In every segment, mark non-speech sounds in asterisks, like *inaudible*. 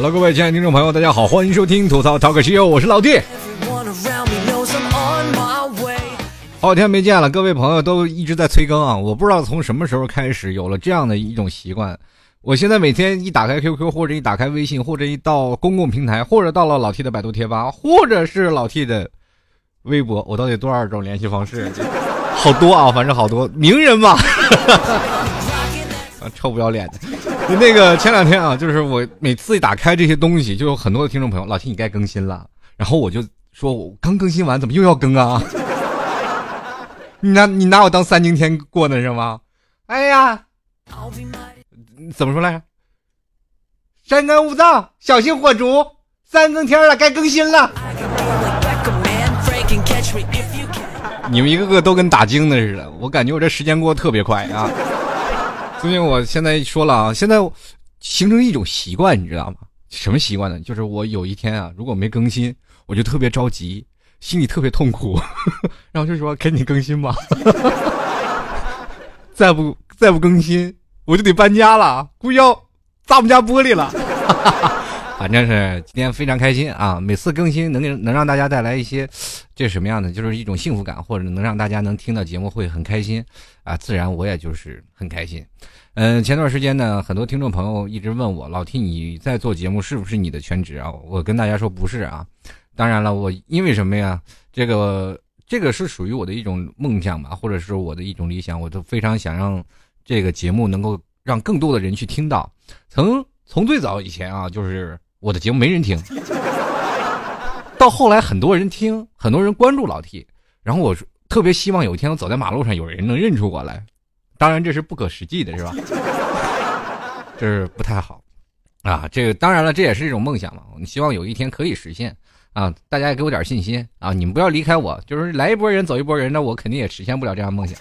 Hello，各位亲爱的听众朋友，大家好，欢迎收听吐槽 Talk Show，我是老弟。好几天没见了，各位朋友都一直在催更啊！我不知道从什么时候开始有了这样的一种习惯。我现在每天一打开 QQ，或者一打开微信，或者一到公共平台，或者到了老 T 的百度贴吧，或者是老 T 的微博，我到底多少种联系方式？*laughs* 好多啊，反正好多名人嘛，啊，*laughs* 臭不要脸的。那个前两天啊，就是我每次一打开这些东西，就有很多的听众朋友，老秦你该更新了，然后我就说我刚更新完，怎么又要更啊？*laughs* 你拿你拿我当三更天过呢是吗？哎呀，怎么说来着？山根勿藏，小心火烛。三更天了，该更新了。你们一个个都跟打精的似的，我感觉我这时间过得特别快啊。*laughs* 最近我现在说了啊，现在形成一种习惯，你知道吗？什么习惯呢？就是我有一天啊，如果没更新，我就特别着急。心里特别痛苦，*laughs* 然后就说：“赶紧更新吧，*laughs* 再不再不更新，我就得搬家了，估计要砸我们家玻璃了。”反正是今天非常开心啊！每次更新能能让大家带来一些，这是什么样的？就是一种幸福感，或者能让大家能听到节目会很开心啊！自然我也就是很开心。嗯，前段时间呢，很多听众朋友一直问我：“老 T，你在做节目是不是你的全职啊？”我跟大家说不是啊。当然了，我因为什么呀？这个这个是属于我的一种梦想吧，或者是我的一种理想，我都非常想让这个节目能够让更多的人去听到。从从最早以前啊，就是我的节目没人听，到后来很多人听，很多人关注老 T，然后我特别希望有一天我走在马路上，有人能认出我来。当然这是不可实际的，是吧？*laughs* 这是不太好啊。这个当然了，这也是一种梦想嘛。我们希望有一天可以实现。啊，大家也给我点信心啊！你们不要离开我，就是来一波人走一波人，那我肯定也实现不了这样梦想。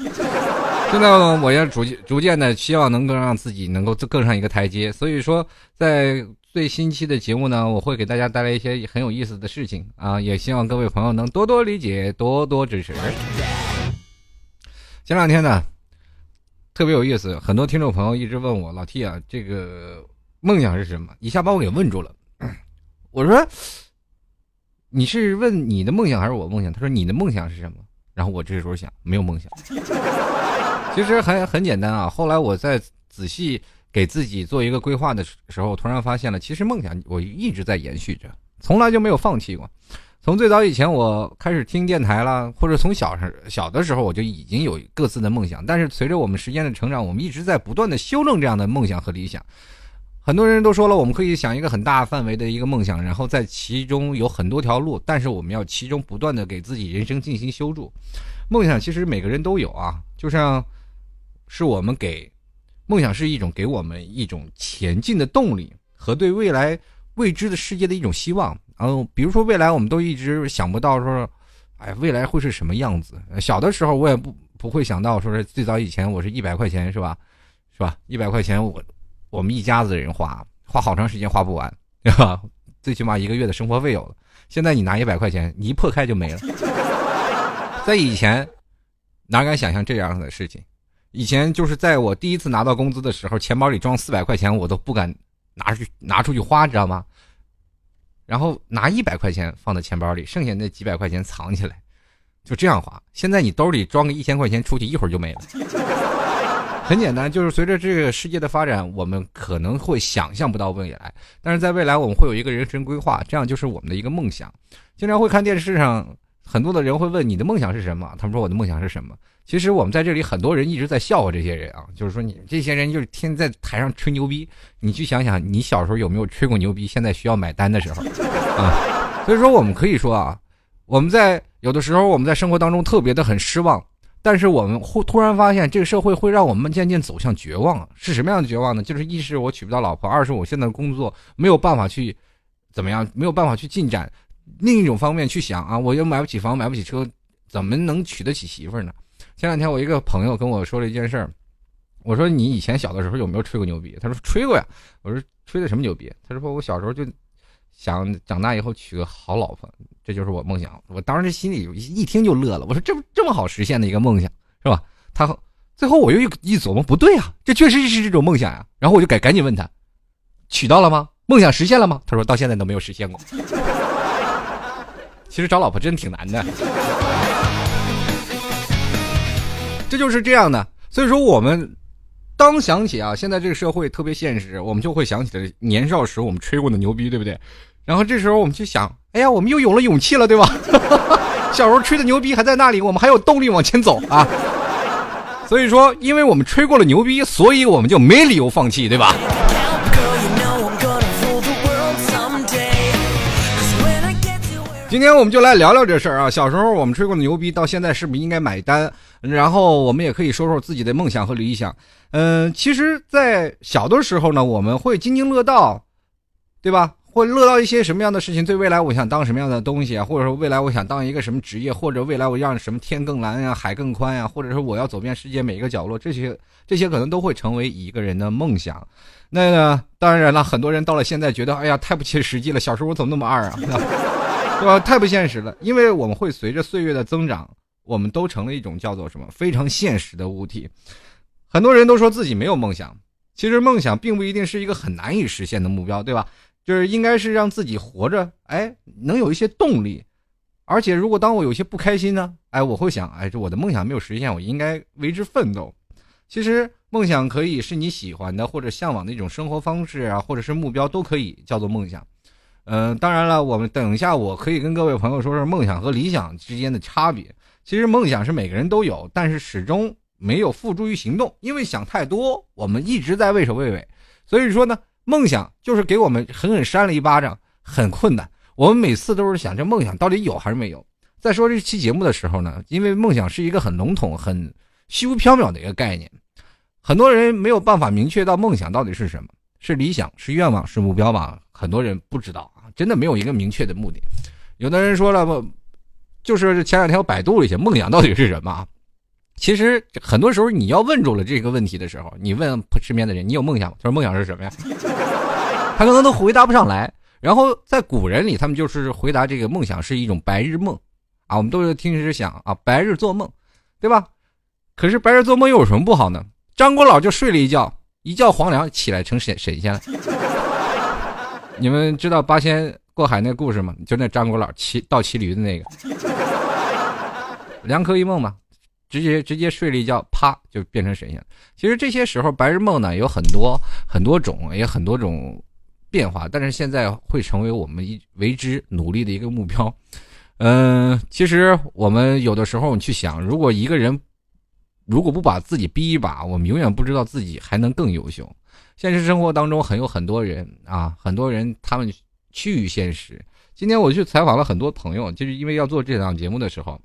现在我要逐渐逐渐的希望能够让自己能够更上一个台阶。所以说，在最新期的节目呢，我会给大家带来一些很有意思的事情啊！也希望各位朋友能多多理解，多多支持。前两天呢，特别有意思，很多听众朋友一直问我老 T 啊，这个梦想是什么？一下把我给问住了。*clears throat* 我说。你是问你的梦想还是我梦想？他说你的梦想是什么？然后我这时候想，没有梦想。其实很很简单啊。后来我再仔细给自己做一个规划的时候，突然发现了，其实梦想我一直在延续着，从来就没有放弃过。从最早以前我开始听电台了，或者从小时小的时候我就已经有各自的梦想。但是随着我们时间的成长，我们一直在不断的修正这样的梦想和理想。很多人都说了，我们可以想一个很大范围的一个梦想，然后在其中有很多条路，但是我们要其中不断的给自己人生进行修筑。梦想其实每个人都有啊，就像是我们给梦想是一种给我们一种前进的动力和对未来未知的世界的一种希望。然后比如说未来我们都一直想不到说，哎，未来会是什么样子？小的时候我也不不会想到说是最早以前我是一百块钱是吧？是吧？一百块钱我。我们一家子人花，花好长时间花不完，对吧？最起码一个月的生活费有了。现在你拿一百块钱，你一破开就没了。在以前，哪敢想象这样的事情？以前就是在我第一次拿到工资的时候，钱包里装四百块钱，我都不敢拿出去拿出去花，知道吗？然后拿一百块钱放在钱包里，剩下那几百块钱藏起来，就这样花。现在你兜里装个一千块钱，出去一会儿就没了。*laughs* 很简单，就是随着这个世界的发展，我们可能会想象不到未来，但是在未来我们会有一个人生规划，这样就是我们的一个梦想。经常会看电视上很多的人会问你的梦想是什么？他们说我的梦想是什么？其实我们在这里很多人一直在笑话这些人啊，就是说你这些人就是天天在台上吹牛逼。你去想想，你小时候有没有吹过牛逼？现在需要买单的时候 *laughs* 啊，所以说我们可以说啊，我们在有的时候我们在生活当中特别的很失望。但是我们忽突然发现，这个社会会让我们渐渐走向绝望。是什么样的绝望呢？就是一是我娶不到老婆，二是我现在的工作没有办法去怎么样，没有办法去进展。另一种方面去想啊，我又买不起房，买不起车，怎么能娶得起媳妇呢？前两天我一个朋友跟我说了一件事儿，我说你以前小的时候有没有吹过牛逼？他说吹过呀。我说吹的什么牛逼？他说我小时候就。想长大以后娶个好老婆，这就是我梦想。我当时心里一听就乐了。我说这这么好实现的一个梦想，是吧？他最后我又一琢磨，不对啊，这确实是这种梦想呀。然后我就赶赶紧问他，娶到了吗？梦想实现了吗？他说到现在都没有实现过。*laughs* 其实找老婆真的挺难的，这就是这样的。所以说我们当想起啊，现在这个社会特别现实，我们就会想起了年少时我们吹过的牛逼，对不对？然后这时候我们就想，哎呀，我们又有了勇气了，对吧？*laughs* 小时候吹的牛逼还在那里，我们还有动力往前走啊。所以说，因为我们吹过了牛逼，所以我们就没理由放弃，对吧？今天我们就来聊聊这事儿啊。小时候我们吹过的牛逼，到现在是不是应该买单？然后我们也可以说说自己的梦想和理想。嗯，其实，在小的时候呢，我们会津津乐道，对吧？会乐到一些什么样的事情？对未来我想当什么样的东西啊？或者说未来我想当一个什么职业？或者未来我让什么天更蓝呀，海更宽呀？或者说我要走遍世界每一个角落？这些这些可能都会成为一个人的梦想。那个当然了，很多人到了现在觉得，哎呀，太不切实际了。小时候我怎么那么二啊？*laughs* 对吧？太不现实了。因为我们会随着岁月的增长，我们都成了一种叫做什么非常现实的物体。很多人都说自己没有梦想，其实梦想并不一定是一个很难以实现的目标，对吧？就是应该是让自己活着，哎，能有一些动力，而且如果当我有些不开心呢，哎，我会想，哎，这我的梦想没有实现，我应该为之奋斗。其实梦想可以是你喜欢的或者向往的一种生活方式啊，或者是目标都可以叫做梦想。嗯，当然了，我们等一下我可以跟各位朋友说说梦想和理想之间的差别。其实梦想是每个人都有，但是始终没有付诸于行动，因为想太多，我们一直在畏首畏尾。所以说呢。梦想就是给我们狠狠扇了一巴掌，很困难。我们每次都是想，这梦想到底有还是没有？在说这期节目的时候呢，因为梦想是一个很笼统、很虚无缥缈的一个概念，很多人没有办法明确到梦想到底是什么，是理想、是愿望、是目标吧？很多人不知道啊，真的没有一个明确的目的。有的人说了，不，*laughs* *laughs* 就是前两天我百度了一下，梦想到底是什么？其实很多时候，你要问住了这个问题的时候，你问身边的人：“你有梦想吗？”他说：“梦想是什么呀？” *laughs* 他可能都回答不上来。然后在古人里，他们就是回答这个梦想是一种白日梦，啊，我们都是听时想啊，白日做梦，对吧？可是白日做梦又有什么不好呢？张国老就睡了一觉，一觉黄粱起来成神神仙了。*laughs* 你们知道八仙过海那故事吗？就那张国老骑倒骑驴的那个，良科一梦嘛。直接直接睡了一觉，啪就变成神仙。其实这些时候白日梦呢有很多很多种，也很多种变化，但是现在会成为我们一为之努力的一个目标。嗯，其实我们有的时候你去想，如果一个人如果不把自己逼一把，我们永远不知道自己还能更优秀。现实生活当中很有很多人啊，很多人他们趋于现实。今天我去采访了很多朋友，就是因为要做这档节目的时候。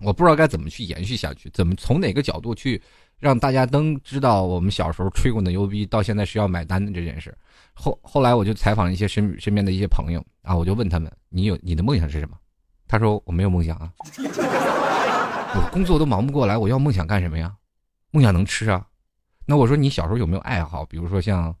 我不知道该怎么去延续下去，怎么从哪个角度去让大家都知道我们小时候吹过的牛逼，到现在需要买单的这件事。后后来我就采访了一些身身边的一些朋友啊，我就问他们：“你有你的梦想是什么？”他说：“我没有梦想啊，*laughs* 我工作都忙不过来，我要梦想干什么呀？梦想能吃啊。”那我说：“你小时候有没有爱好？比如说像，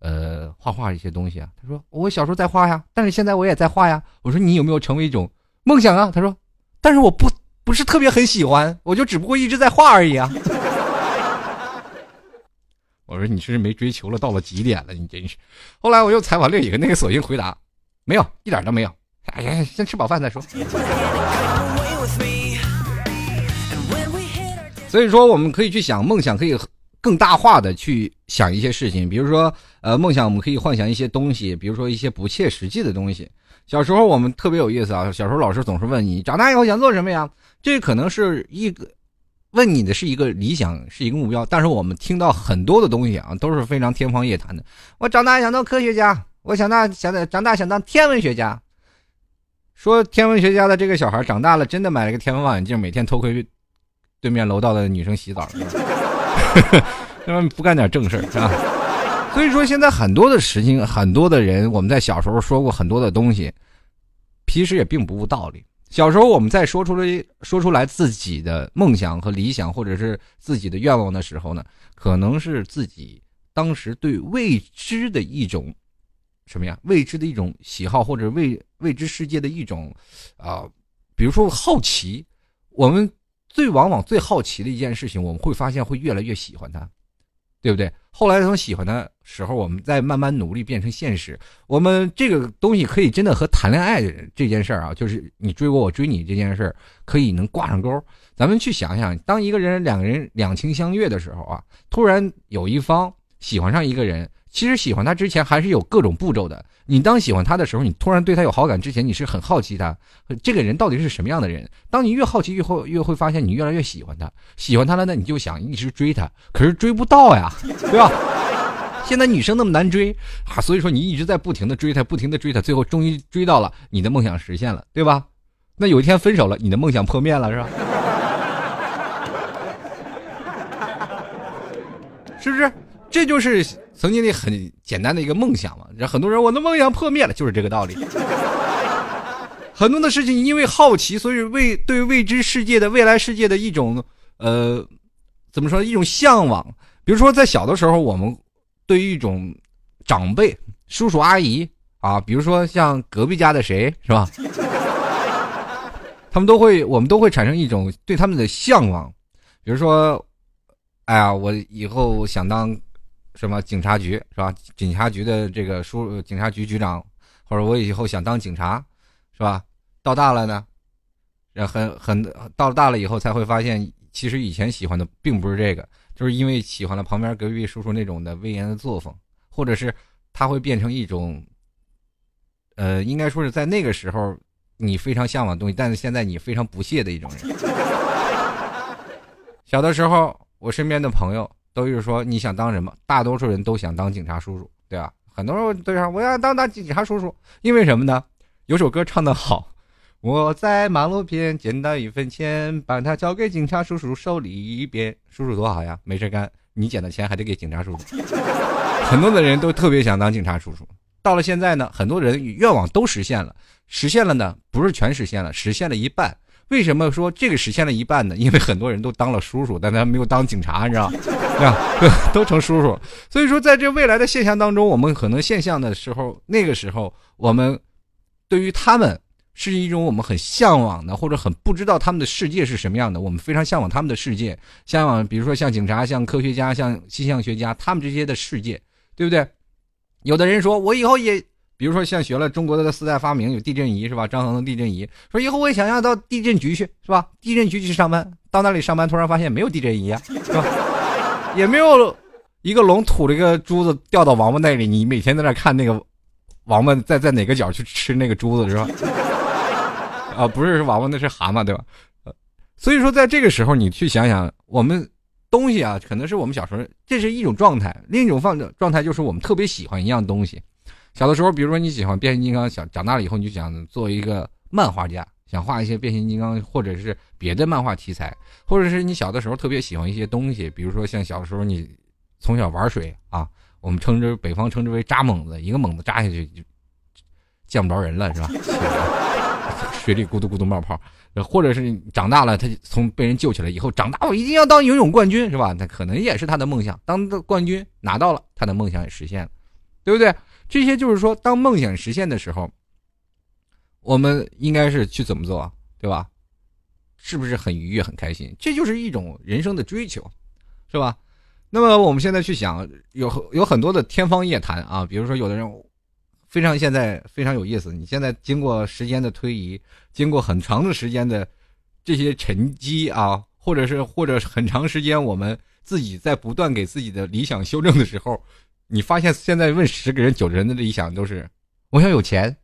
呃，画画一些东西啊？”他说：“我小时候在画呀，但是现在我也在画呀。”我说：“你有没有成为一种梦想啊？”他说：“但是我不。”不是特别很喜欢，我就只不过一直在画而已啊。*laughs* 我说你是没追求了，到了极点了，你真是。后来我又采访另一个，那个索性回答，没有，一点都没有。哎呀，先吃饱饭再说。所以说，我们可以去想梦想，可以更大化的去想一些事情，比如说，呃，梦想我们可以幻想一些东西，比如说一些不切实际的东西。小时候我们特别有意思啊，小时候老师总是问你长大以后想做什么呀？这可能是一个问你的是一个理想，是一个目标，但是我们听到很多的东西啊，都是非常天方夜谭的。我长大想当科学家，我想大想长大想当天文学家。说天文学家的这个小孩长大了，真的买了个天文望远镜，每天偷窥对面楼道的女生洗澡，*laughs* 他们不干点正事儿是吧？所以说现在很多的事情，很多的人，我们在小时候说过很多的东西，其实也并不无道理。小时候，我们在说出来说出来自己的梦想和理想，或者是自己的愿望的时候呢，可能是自己当时对未知的一种什么呀？未知的一种喜好，或者未未知世界的一种啊，比如说好奇。我们最往往最好奇的一件事情，我们会发现会越来越喜欢它。对不对？后来从喜欢的时候，我们再慢慢努力变成现实。我们这个东西可以真的和谈恋爱这件事儿啊，就是你追我，我追你这件事儿，可以能挂上钩。咱们去想想，当一个人两个人两情相悦的时候啊，突然有一方喜欢上一个人，其实喜欢他之前还是有各种步骤的。你当喜欢他的时候，你突然对他有好感之前，你是很好奇他这个人到底是什么样的人。当你越好奇，越会越会发现你越来越喜欢他。喜欢他了，那你就想一直追他，可是追不到呀，对吧？现在女生那么难追啊，所以说你一直在不停的追他，不停的追他，最后终于追到了，你的梦想实现了，对吧？那有一天分手了，你的梦想破灭了，是吧？*laughs* 是不是？这就是曾经的很简单的一个梦想嘛。让很多人我的梦想破灭了，就是这个道理。*laughs* 很多的事情因为好奇，所以未对未知世界的未来世界的一种呃，怎么说一种向往。比如说在小的时候，我们对于一种长辈、叔叔阿姨啊，比如说像隔壁家的谁是吧？*laughs* 他们都会，我们都会产生一种对他们的向往。比如说，哎呀，我以后想当。什么警察局是吧？警察局的这个叔，警察局局长，或者我以后想当警察，是吧？到大了呢，很很到大了以后才会发现，其实以前喜欢的并不是这个，就是因为喜欢了旁边隔壁叔叔那种的威严的作风，或者是他会变成一种，呃，应该说是在那个时候你非常向往的东西，但是现在你非常不屑的一种人。小的时候，我身边的朋友。都是说你想当什么？大多数人都想当警察叔叔，对吧？很多人都想我要当当警察叔叔，因为什么呢？有首歌唱得好，我在马路边捡到一分钱，把它交给警察叔叔手里边。叔叔多好呀，没事干，你捡的钱还得给警察叔叔。很多的人都特别想当警察叔叔。到了现在呢，很多人愿望都实现了，实现了呢，不是全实现了，实现了一半。为什么说这个实现了一半呢？*laughs* 因为很多人都当了叔叔，但他没有当警察，你知道对吧？*laughs* 都成叔叔。所以说，在这未来的现象当中，我们可能现象的时候，那个时候我们对于他们是一种我们很向往的，或者很不知道他们的世界是什么样的。我们非常向往他们的世界，向往比如说像警察、像科学家、像气象学家，他们这些的世界，对不对？有的人说我以后也。比如说，像学了中国的四大发明，有地震仪是吧？张衡的地震仪，说以后我也想要到地震局去是吧？地震局去上班，到那里上班，突然发现没有地震仪啊，是吧？*laughs* 也没有一个龙吐了一个珠子掉到王八那里，你每天在那看那个王八在在哪个角去吃那个珠子是吧？*laughs* 啊，不是王八，那是蛤蟆对吧？所以说，在这个时候，你去想想，我们东西啊，可能是我们小时候这是一种状态，另一种放状态就是我们特别喜欢一样东西。小的时候，比如说你喜欢变形金刚，想长大了以后你就想做一个漫画家，想画一些变形金刚或者是别的漫画题材，或者是你小的时候特别喜欢一些东西，比如说像小的时候你从小玩水啊，我们称之北方称之为扎猛子，一个猛子扎下去就见不着人了，是吧？水里咕嘟咕嘟冒泡，或者是长大了他从被人救起来以后，长大我一定要当游泳冠军，是吧？那可能也是他的梦想，当冠军拿到了，他的梦想也实现了，对不对？这些就是说，当梦想实现的时候，我们应该是去怎么做，对吧？是不是很愉悦、很开心？这就是一种人生的追求，是吧？那么我们现在去想，有有很多的天方夜谭啊，比如说有的人非常现在非常有意思。你现在经过时间的推移，经过很长的时间的这些沉积啊，或者是或者很长时间，我们自己在不断给自己的理想修正的时候。你发现现在问十个人，九个人的理想都是：我想有钱，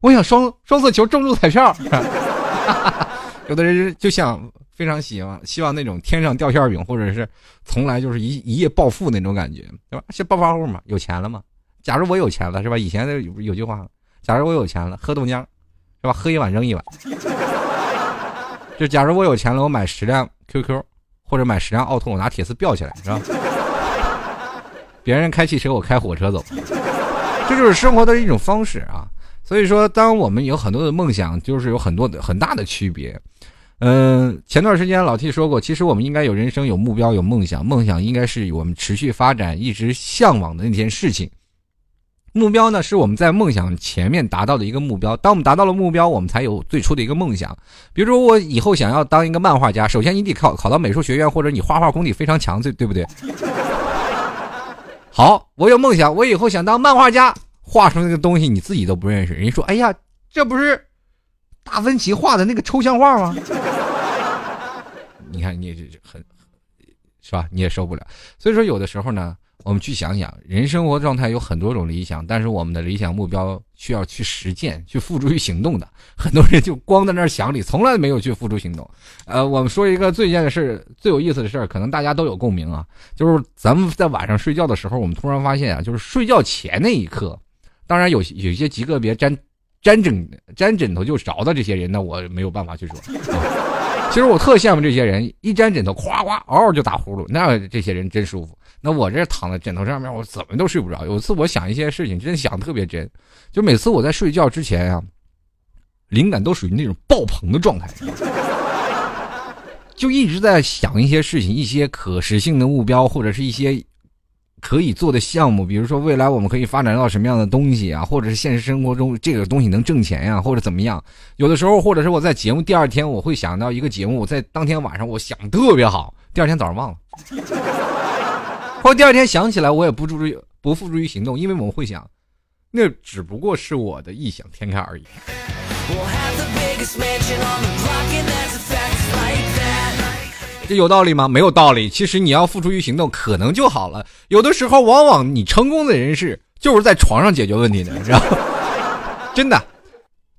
我想双双色球中中彩票。*laughs* 有的人就像非常喜欢希望那种天上掉馅饼，或者是从来就是一一夜暴富那种感觉，对吧？是暴发户嘛？有钱了嘛？假如我有钱了，是吧？以前有有句话，假如我有钱了，喝豆浆，是吧？喝一碗扔一碗。*laughs* 就假如我有钱了，我买十辆 QQ，或者买十辆奥拓，我拿铁丝吊起来，是吧？别人开汽车，我开火车走，*laughs* 这就是生活的一种方式啊。所以说，当我们有很多的梦想，就是有很多的很大的区别。嗯，前段时间老 T 说过，其实我们应该有人生、有目标、有梦想。梦想应该是我们持续发展、一直向往的那件事情。目标呢，是我们在梦想前面达到的一个目标。当我们达到了目标，我们才有最初的一个梦想。比如说，我以后想要当一个漫画家，首先你得考考到美术学院，或者你画画功底非常强，对对不对？好，我有梦想，我以后想当漫画家，画出那个东西你自己都不认识，人家说，哎呀，这不是达芬奇画的那个抽象画吗？*laughs* 你看，你这很，是吧？你也受不了。所以说，有的时候呢。我们去想想，人生活状态有很多种理想，但是我们的理想目标需要去实践、去付诸于行动的。很多人就光在那儿想里，从来没有去付诸行动。呃，我们说一个最件的事、最有意思的事儿，可能大家都有共鸣啊，就是咱们在晚上睡觉的时候，我们突然发现啊，就是睡觉前那一刻，当然有有些极个别沾沾枕沾枕头就着的这些人，那我没有办法去说。*laughs* 其实我特羡慕这些人，一沾枕头夸夸嗷嗷就打呼噜，那这些人真舒服。那我这躺在枕头上面，我怎么都睡不着。有一次我想一些事情，真想特别真，就每次我在睡觉之前呀，灵感都属于那种爆棚的状态，*laughs* 就一直在想一些事情，一些可实性的目标，或者是一些可以做的项目。比如说未来我们可以发展到什么样的东西啊，或者是现实生活中这个东西能挣钱呀，或者怎么样。有的时候，或者是我在节目第二天，我会想到一个节目，我在当天晚上我想特别好，第二天早上忘了。后第二天想起来，我也不注意，不付诸于行动，因为我们会想，那只不过是我的异想天开而已。这有道理吗？没有道理。其实你要付诸于行动，可能就好了。有的时候，往往你成功的人士就是在床上解决问题的，知道吗？*laughs* 真的，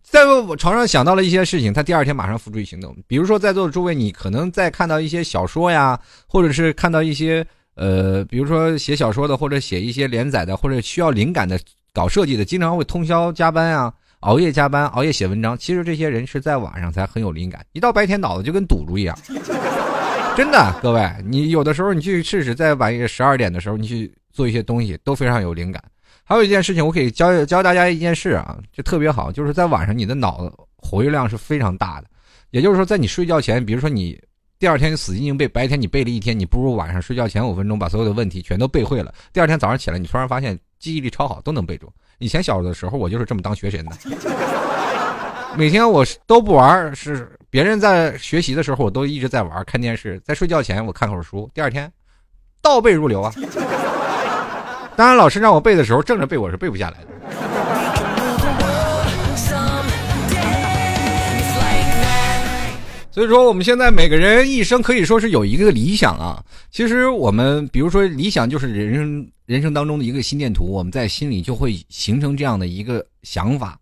在我床上想到了一些事情，他第二天马上付诸于行动。比如说，在座的诸位，你可能在看到一些小说呀，或者是看到一些。呃，比如说写小说的，或者写一些连载的，或者需要灵感的，搞设计的，经常会通宵加班啊，熬夜加班，熬夜写文章。其实这些人是在晚上才很有灵感，一到白天脑子就跟堵住一样。真的，各位，你有的时候你去试试，在晚上十二点的时候，你去做一些东西，都非常有灵感。还有一件事情，我可以教教大家一件事啊，就特别好，就是在晚上你的脑子活跃量是非常大的。也就是说，在你睡觉前，比如说你。第二天死记硬背，白天你背了一天，你不如晚上睡觉前五分钟把所有的问题全都背会了。第二天早上起来，你突然发现记忆力超好，都能背住。以前小的时候，我就是这么当学神的。每天我都不玩，是别人在学习的时候，我都一直在玩，看电视。在睡觉前，我看会儿书，第二天倒背如流啊。当然，老师让我背的时候，正着背我是背不下来的。所以说，我们现在每个人一生可以说是有一个理想啊。其实我们，比如说理想就是人生人生当中的一个心电图，我们在心里就会形成这样的一个想法。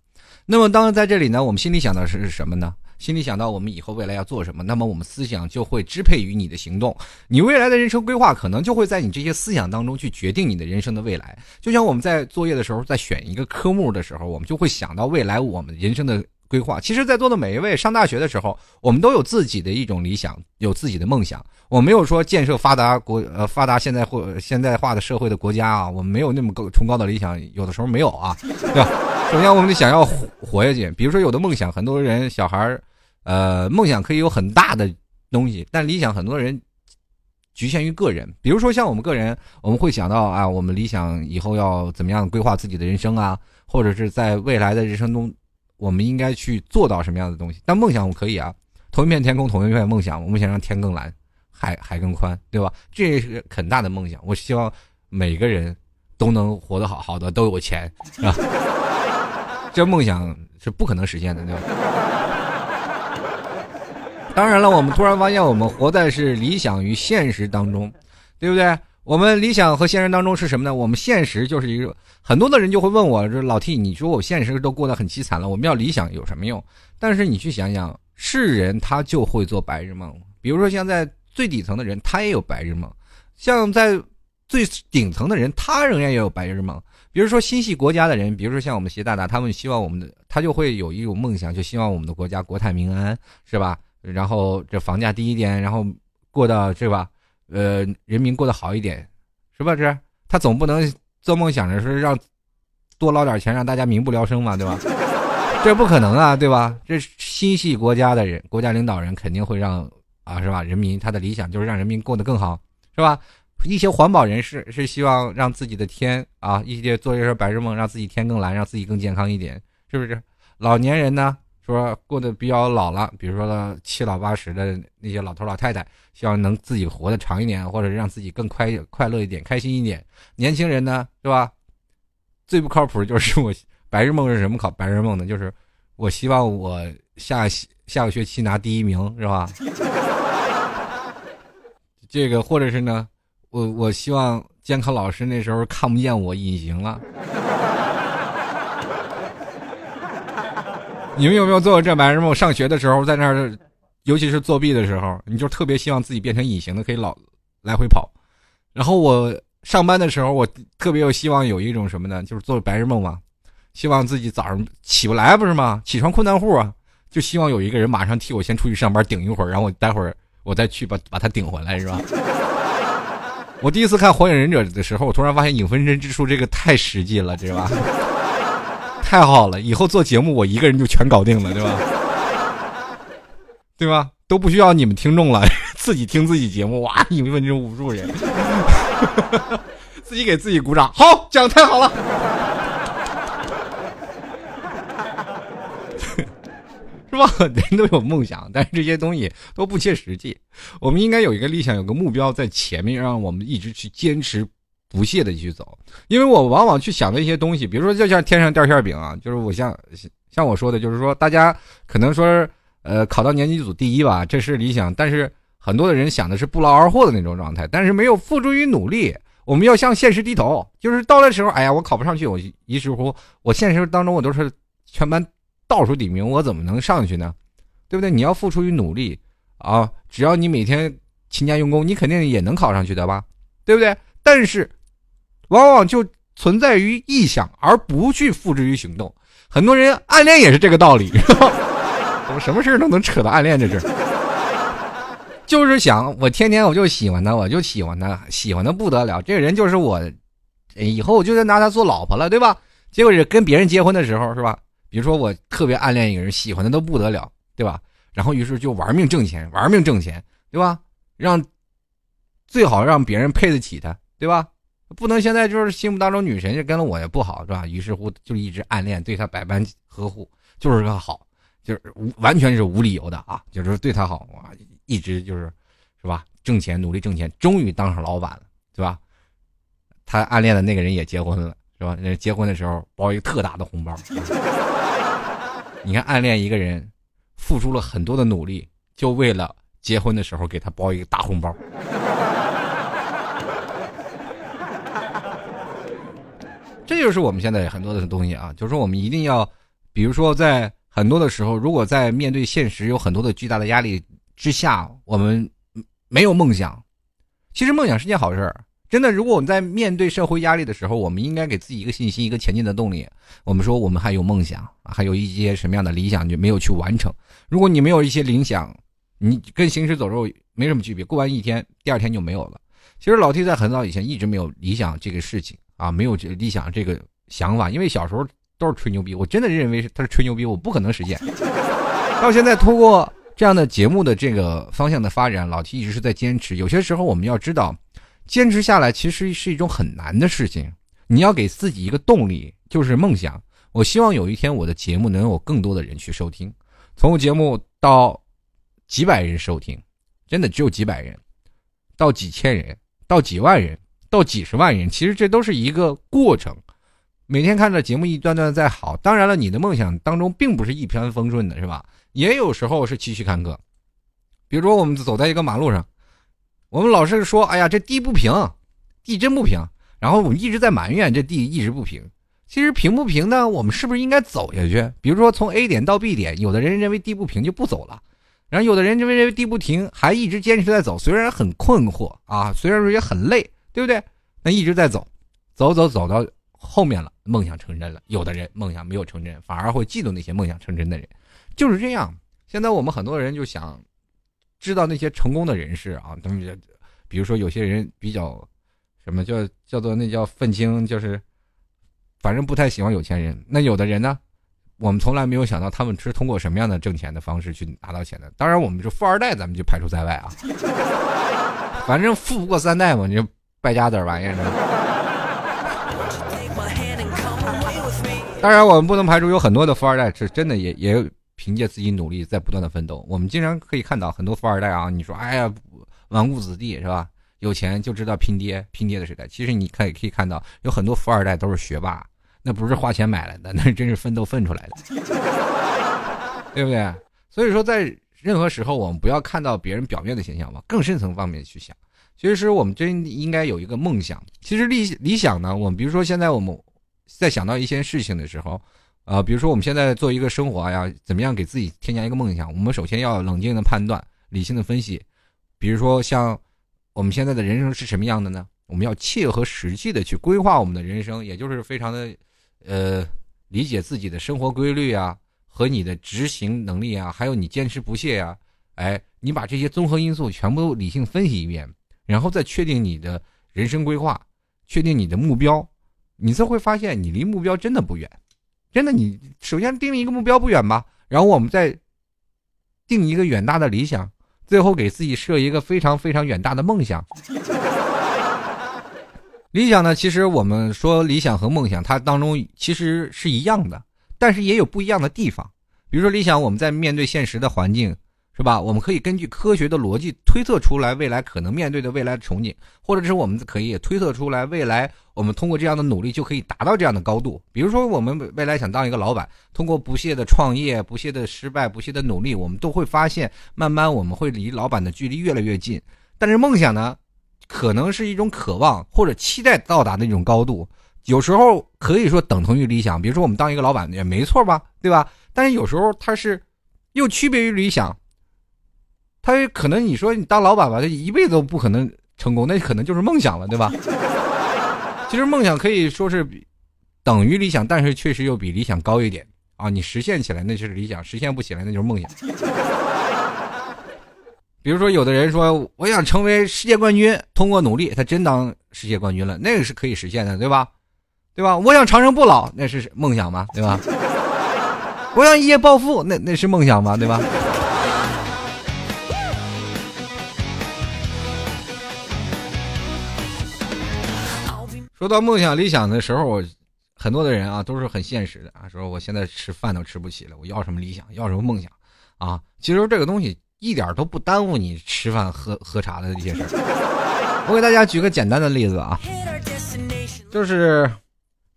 那么，当然在这里呢，我们心里想的是什么呢？心里想到我们以后未来要做什么，那么我们思想就会支配于你的行动。你未来的人生规划可能就会在你这些思想当中去决定你的人生的未来。就像我们在作业的时候，在选一个科目的时候，我们就会想到未来我们人生的。规划，其实，在座的每一位上大学的时候，我们都有自己的一种理想，有自己的梦想。我没有说建设发达国呃发达现在或现代化的社会的国家啊，我们没有那么高崇高的理想，有的时候没有啊，*laughs* 对吧？首先，我们得想要活活下去。比如说，有的梦想，很多人小孩，呃，梦想可以有很大的东西，但理想很多人局限于个人。比如说，像我们个人，我们会想到啊，我们理想以后要怎么样规划自己的人生啊，或者是在未来的人生中。我们应该去做到什么样的东西？但梦想我可以啊，同一片天空，同一片梦想。我们想让天更蓝，海海更宽，对吧？这是很大的梦想。我希望每个人都能活得好好的，都有钱，啊？*laughs* 这梦想是不可能实现的，对吧？当然了，我们突然发现，我们活在是理想与现实当中，对不对？我们理想和现实当中是什么呢？我们现实就是一个很多的人就会问我，这老 T，你说我现实都过得很凄惨了，我们要理想有什么用？但是你去想想，是人他就会做白日梦。比如说像在最底层的人，他也有白日梦；像在最顶层的人，他仍然也有白日梦。比如说心系国家的人，比如说像我们习大大，他们希望我们的他就会有一种梦想，就希望我们的国家国泰民安，是吧？然后这房价低一点，然后过到是吧？呃，人民过得好一点，是吧？这他总不能做梦想着说让多捞点钱，让大家民不聊生嘛，对吧？这不可能啊，对吧？这心系国家的人，国家领导人肯定会让啊，是吧？人民他的理想就是让人民过得更好，是吧？一些环保人士是希望让自己的天啊，一些做一些白日梦，让自己天更蓝，让自己更健康一点，是不是？老年人呢，说过得比较老了，比如说呢七老八十的那些老头老太太，希望能自己活得长一点，或者让自己更快快乐一点、开心一点。年轻人呢，是吧？最不靠谱就是我白日梦是什么？考白日梦呢？就是我希望我下下个学期拿第一名，是吧？*laughs* 这个或者是呢，我我希望监考老师那时候看不见我隐形了。你们有没有做过这白日梦？上学的时候，在那儿，尤其是作弊的时候，你就特别希望自己变成隐形的，可以老来回跑。然后我上班的时候，我特别有希望有一种什么呢？就是做白日梦嘛，希望自己早上起不来，不是吗？起床困难户啊，就希望有一个人马上替我先出去上班顶一会儿，然后我待会儿我再去把把他顶回来，是吧？*laughs* 我第一次看《火影忍者》的时候，我突然发现影分身之术这个太实际了，知道吧？太好了，以后做节目我一个人就全搞定了，对吧？*laughs* 对吧？都不需要你们听众了，*laughs* 自己听自己节目，哇！一分钟无数人，*laughs* 自己给自己鼓掌，好，讲太好了，是吧？人都有梦想，但是这些东西都不切实际。我们应该有一个理想，有个目标在前面，让我们一直去坚持。不懈的去走，因为我往往去想的一些东西，比如说就像天上掉馅饼啊，就是我像像我说的，就是说大家可能说呃考到年级组第一吧，这是理想，但是很多的人想的是不劳而获的那种状态，但是没有付诸于努力。我们要向现实低头，就是到那时候，哎呀，我考不上去，我一时乎我现实当中我都是全班倒数第一名，我怎么能上去呢？对不对？你要付出于努力啊，只要你每天勤加用功，你肯定也能考上去的吧？对不对？但是。往往就存在于臆想，而不去付之于行动。很多人暗恋也是这个道理，怎 *laughs* 么什么事都能扯到暗恋这事就是想我天天我就喜欢他，我就喜欢他，喜欢的不得了。这个人就是我，以后我就得拿他做老婆了，对吧？结果是跟别人结婚的时候，是吧？比如说我特别暗恋一个人，喜欢的都不得了，对吧？然后于是就玩命挣钱，玩命挣钱，对吧？让最好让别人配得起他，对吧？不能现在就是心目当中女神就跟了我也不好是吧？于是乎就一直暗恋，对她百般呵护，就是个好，就是无完全是无理由的啊，就是对她好啊，一直就是，是吧？挣钱努力挣钱，终于当上老板了，对吧？他暗恋的那个人也结婚了，是吧？那结婚的时候包一个特大的红包。*laughs* 你看暗恋一个人，付出了很多的努力，就为了结婚的时候给他包一个大红包。这就是我们现在很多的东西啊，就是说我们一定要，比如说在很多的时候，如果在面对现实有很多的巨大的压力之下，我们没有梦想。其实梦想是件好事儿，真的。如果我们在面对社会压力的时候，我们应该给自己一个信心，一个前进的动力。我们说我们还有梦想，还有一些什么样的理想就没有去完成。如果你没有一些理想，你跟行尸走肉没什么区别，过完一天，第二天就没有了。其实老 T 在很早以前一直没有理想这个事情。啊，没有这理想这个想法，因为小时候都是吹牛逼，我真的认为他是吹牛逼，我不可能实现。*laughs* 到现在，通过这样的节目的这个方向的发展，老提一直是在坚持。有些时候，我们要知道，坚持下来其实是一种很难的事情。你要给自己一个动力，就是梦想。我希望有一天我的节目能有更多的人去收听，从节目到几百人收听，真的只有几百人，到几千人，到几万人。到几十万人，其实这都是一个过程。每天看着节目一段段在好，当然了，你的梦想当中并不是一帆风顺的，是吧？也有时候是崎岖坎坷。比如说，我们走在一个马路上，我们老是说：“哎呀，这地不平，地真不平。”然后我们一直在埋怨这地一直不平。其实平不平呢？我们是不是应该走下去？比如说从 A 点到 B 点，有的人认为地不平就不走了，然后有的人认为认为地不平还一直坚持在走，虽然很困惑啊，虽然说也很累。对不对？那一直在走，走走走到后面了，梦想成真了。有的人梦想没有成真，反而会嫉妒那些梦想成真的人，就是这样。现在我们很多人就想知道那些成功的人士啊，他们比如说有些人比较什么叫叫做那叫愤青，就是反正不太喜欢有钱人。那有的人呢，我们从来没有想到他们是通过什么样的挣钱的方式去拿到钱的。当然，我们是富二代，咱们就排除在外啊。*laughs* 反正富不过三代嘛，你就。败家子玩意儿，当然，我们不能排除有很多的富二代是真的也也凭借自己努力在不断的奋斗。我们经常可以看到很多富二代啊，你说哎呀，纨绔子弟是吧？有钱就知道拼爹，拼爹的时代。其实你可以可以看到，有很多富二代都是学霸，那不是花钱买来的，那真是奋斗奋出来的，*laughs* 对不对？所以说，在任何时候，我们不要看到别人表面的形象，往更深层方面去想。其实我们真应该有一个梦想。其实理理想呢，我们比如说现在我们在想到一些事情的时候，呃，比如说我们现在做一个生活呀，怎么样给自己添加一个梦想？我们首先要冷静的判断，理性的分析。比如说像我们现在的人生是什么样的呢？我们要切合实际的去规划我们的人生，也就是非常的呃理解自己的生活规律啊，和你的执行能力啊，还有你坚持不懈呀，哎，你把这些综合因素全部理性分析一遍。然后再确定你的人生规划，确定你的目标，你才会发现你离目标真的不远，真的。你首先定一个目标不远吧，然后我们再定一个远大的理想，最后给自己设一个非常非常远大的梦想。*laughs* 理想呢，其实我们说理想和梦想，它当中其实是一样的，但是也有不一样的地方。比如说理想，我们在面对现实的环境。是吧？我们可以根据科学的逻辑推测出来未来可能面对的未来的憧憬，或者是我们可以推测出来未来我们通过这样的努力就可以达到这样的高度。比如说，我们未来想当一个老板，通过不懈的创业、不懈的失败、不懈的努力，我们都会发现，慢慢我们会离老板的距离越来越近。但是梦想呢，可能是一种渴望或者期待到达的一种高度，有时候可以说等同于理想。比如说，我们当一个老板也没错吧，对吧？但是有时候它是又区别于理想。他可能你说你当老板吧，他一辈子都不可能成功，那可能就是梦想了，对吧？*laughs* 其实梦想可以说是等于理想，但是确实又比理想高一点啊！你实现起来那就是理想，实现不起来那就是梦想。比如说，有的人说我想成为世界冠军，通过努力他真当世界冠军了，那个是可以实现的，对吧？对吧？我想长生不老，那是梦想吗？对吧？*laughs* 我想一夜暴富，那那是梦想吗？对吧？说到梦想理想的时候，我很多的人啊都是很现实的啊，说我现在吃饭都吃不起了，我要什么理想，要什么梦想啊？其实这个东西一点都不耽误你吃饭喝喝茶的这些事儿。我给大家举个简单的例子啊，就是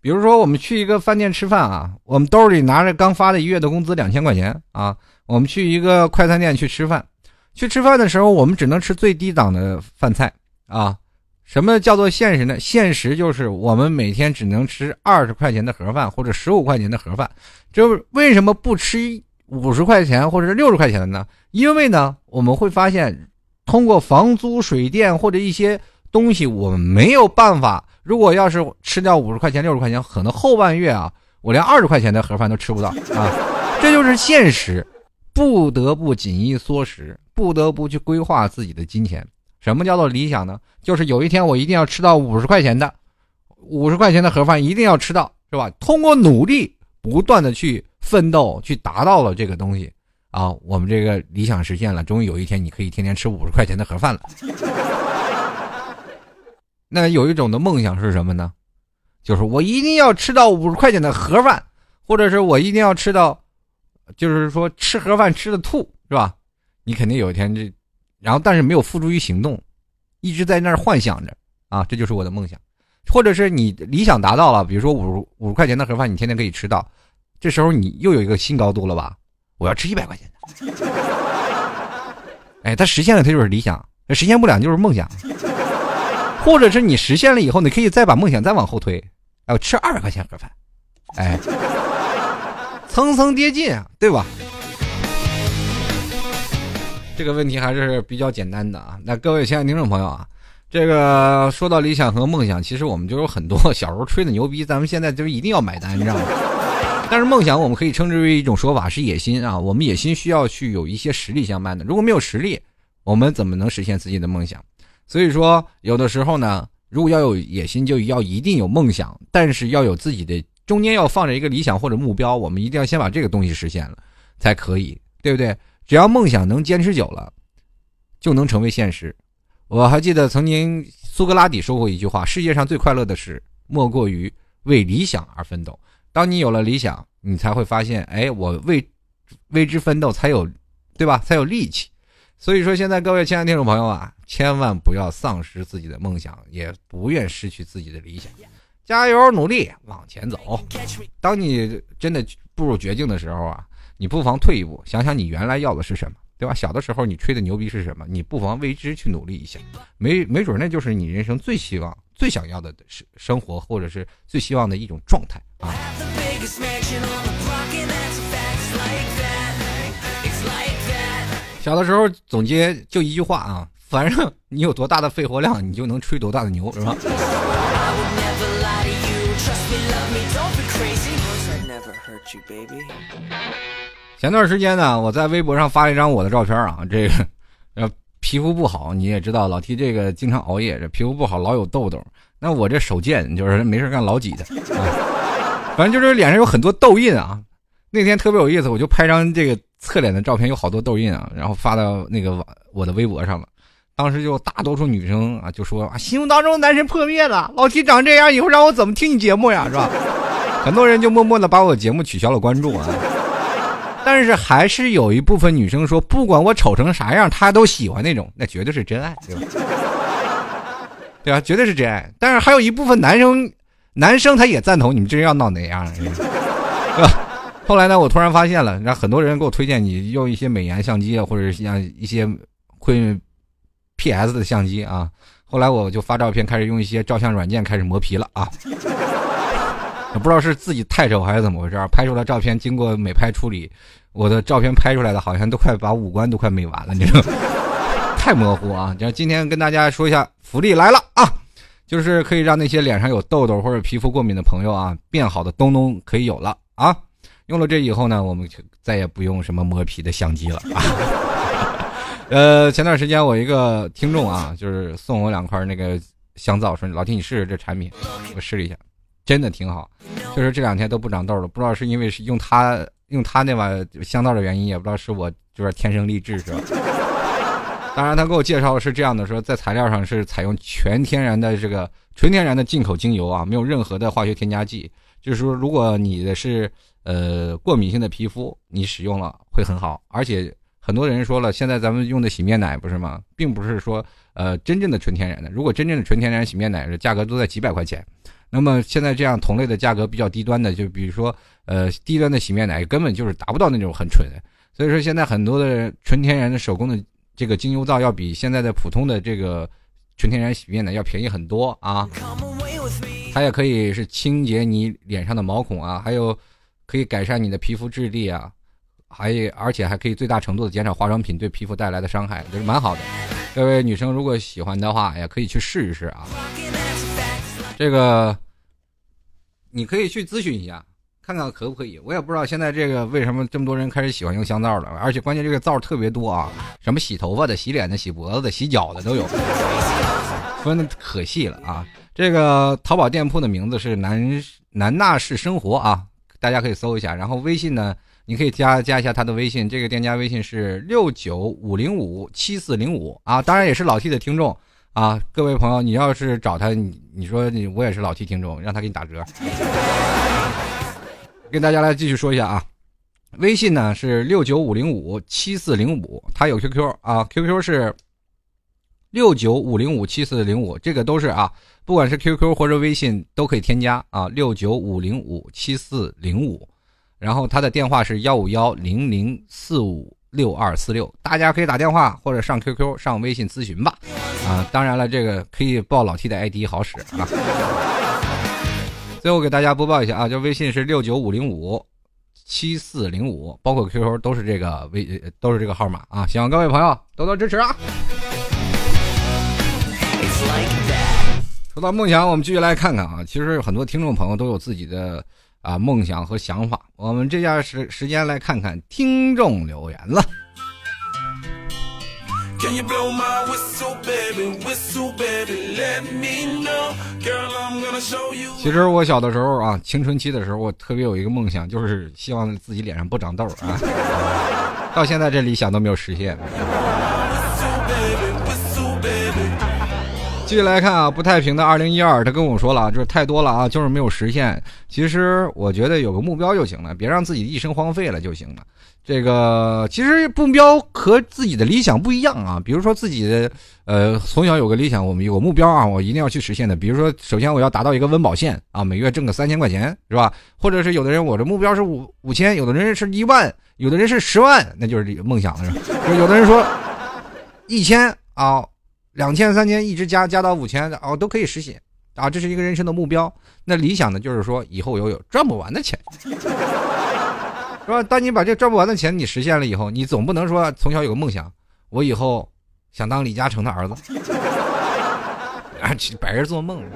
比如说我们去一个饭店吃饭啊，我们兜里拿着刚发的一月的工资两千块钱啊，我们去一个快餐店去吃饭，去吃饭的时候我们只能吃最低档的饭菜啊。什么叫做现实呢？现实就是我们每天只能吃二十块钱的盒饭或者十五块钱的盒饭。这为什么不吃五十块钱或者是六十块钱的呢？因为呢，我们会发现，通过房租、水电或者一些东西，我们没有办法。如果要是吃掉五十块钱、六十块钱，可能后半月啊，我连二十块钱的盒饭都吃不到啊。这就是现实，不得不紧衣缩食，不得不去规划自己的金钱。什么叫做理想呢？就是有一天我一定要吃到五十块钱的，五十块钱的盒饭一定要吃到，是吧？通过努力不断的去奋斗，去达到了这个东西啊，我们这个理想实现了，终于有一天你可以天天吃五十块钱的盒饭了。*laughs* 那有一种的梦想是什么呢？就是我一定要吃到五十块钱的盒饭，或者是我一定要吃到，就是说吃盒饭吃的吐，是吧？你肯定有一天这。然后，但是没有付诸于行动，一直在那儿幻想着啊，这就是我的梦想，或者是你理想达到了，比如说五五块钱的盒饭，你天天可以吃到，这时候你又有一个新高度了吧？我要吃一百块钱的，*laughs* 哎，它实现了，它就是理想；实现不了，就是梦想。或者是你实现了以后，你可以再把梦想再往后推，哎，吃二百块钱盒饭，哎，层层跌进，对吧？这个问题还是比较简单的啊。那各位亲爱的听众朋友啊，这个说到理想和梦想，其实我们就有很多 *laughs* 小时候吹的牛逼，咱们现在就是一定要买单，你知道吗？但是梦想我们可以称之为一种说法，是野心啊。我们野心需要去有一些实力相伴的，如果没有实力，我们怎么能实现自己的梦想？所以说，有的时候呢，如果要有野心，就要一定有梦想，但是要有自己的中间要放着一个理想或者目标，我们一定要先把这个东西实现了才可以，对不对？只要梦想能坚持久了，就能成为现实。我还记得曾经苏格拉底说过一句话：“世界上最快乐的事，莫过于为理想而奋斗。”当你有了理想，你才会发现，哎，我为为之奋斗，才有，对吧？才有力气。所以说，现在各位亲爱的听众朋友啊，千万不要丧失自己的梦想，也不愿失去自己的理想，加油努力往前走。当你真的步入绝境的时候啊，你不妨退一步，想想你原来要的是什么，对吧？小的时候你吹的牛逼是什么？你不妨为之去努力一下，没没准那就是你人生最希望、最想要的生生活，或者是最希望的一种状态啊。小的时候总结就一句话啊，反正你有多大的肺活量，你就能吹多大的牛，是吧？前段时间呢，我在微博上发了一张我的照片啊，这个呃皮肤不好，你也知道老提这个经常熬夜，这皮肤不好老有痘痘。那我这手贱，就是没事干老挤的，反正就是脸上有很多痘印啊。那天特别有意思，我就拍张这个。侧脸的照片有好多痘印啊，然后发到那个我的微博上了。当时就大多数女生啊就说啊，心目当中男神破灭了，老提长这样，以后让我怎么听你节目呀，是吧？*laughs* 很多人就默默的把我节目取消了关注啊。但是还是有一部分女生说，不管我丑成啥样，她都喜欢那种，那绝对是真爱，对吧？*laughs* 对啊，绝对是真爱。但是还有一部分男生，男生他也赞同你们这人要闹哪样，对吧？后来呢，我突然发现了，让很多人给我推荐你用一些美颜相机啊，或者像一些会 PS 的相机啊。后来我就发照片，开始用一些照相软件开始磨皮了啊。*laughs* 不知道是自己太丑还是怎么回事，拍出来照片经过美拍处理，我的照片拍出来的好像都快把五官都快美完了，你知道？*laughs* 太模糊啊！就今天跟大家说一下，福利来了啊，就是可以让那些脸上有痘痘或者皮肤过敏的朋友啊，变好的东东可以有了啊。用了这以后呢，我们就再也不用什么磨皮的相机了啊。*laughs* 呃，前段时间我一个听众啊，就是送我两块那个香皂，说老听你试试这产品，我试了一下，真的挺好，就是这两天都不长痘了。不知道是因为是用它用他那碗香皂的原因，也不知道是我就是天生丽质是吧？*laughs* 当然，他给我介绍的是这样的，说在材料上是采用全天然的这个纯天然的进口精油啊，没有任何的化学添加剂。就是说，如果你的是呃过敏性的皮肤，你使用了会很好。而且很多人说了，现在咱们用的洗面奶不是吗？并不是说呃真正的纯天然的。如果真正的纯天然洗面奶，的价格都在几百块钱。那么现在这样同类的价格比较低端的，就比如说呃低端的洗面奶，根本就是达不到那种很纯。所以说现在很多的纯天然的手工的这个精油皂，要比现在的普通的这个纯天然洗面奶要便宜很多啊。它也可以是清洁你脸上的毛孔啊，还有可以改善你的皮肤质地啊，还有而且还可以最大程度的减少化妆品对皮肤带来的伤害，就是蛮好的。各位女生如果喜欢的话，也可以去试一试啊。这个你可以去咨询一下，看看可不可以。我也不知道现在这个为什么这么多人开始喜欢用香皂了，而且关键这个皂特别多啊，什么洗头发的、洗脸的、洗脖子的、洗脚的都有，分的可细了啊。这个淘宝店铺的名字是南南纳市生活啊，大家可以搜一下。然后微信呢，你可以加加一下他的微信，这个店家微信是六九五零五七四零五啊。当然也是老 T 的听众啊，各位朋友，你要是找他，你你说你我也是老 T 听众，让他给你打折。跟大家来继续说一下啊，微信呢是六九五零五七四零五，他有 QQ 啊，QQ 是六九五零五七四零五，这个都是啊。不管是 QQ 或者微信都可以添加啊，六九五零五七四零五，然后他的电话是幺五幺零零四五六二四六，大家可以打电话或者上 QQ 上微信咨询吧，啊，当然了，这个可以报老 T 的 ID 好使啊。最后给大家播报一下啊，就微信是六九五零五七四零五，包括 QQ 都是这个微都是这个号码啊，希望各位朋友多多支持啊。说到梦想，我们继续来看看啊。其实很多听众朋友都有自己的啊梦想和想法。我们这下时时间来看看听众留言了。其实我小的时候啊，青春期的时候，我特别有一个梦想，就是希望自己脸上不长痘啊。*laughs* 到现在这理想都没有实现。继续来看啊，不太平的二零一二，他跟我说了，就是太多了啊，就是没有实现。其实我觉得有个目标就行了，别让自己一生荒废了就行了。这个其实目标和自己的理想不一样啊。比如说自己的呃，从小有个理想，我们有个目标啊，我一定要去实现的。比如说，首先我要达到一个温饱线啊，每月挣个三千块钱，是吧？或者是有的人我的目标是五五千，有的人是一万，有的人是十万，那就是梦想了，是吧？有的人说一千啊。两千三千一直加加到五千哦，都可以实现啊！这是一个人生的目标。那理想呢，就是说以后有有赚不完的钱，*laughs* 是吧？当你把这赚不完的钱你实现了以后，你总不能说从小有个梦想，我以后想当李嘉诚的儿子，*laughs* 啊，白日做梦。*laughs*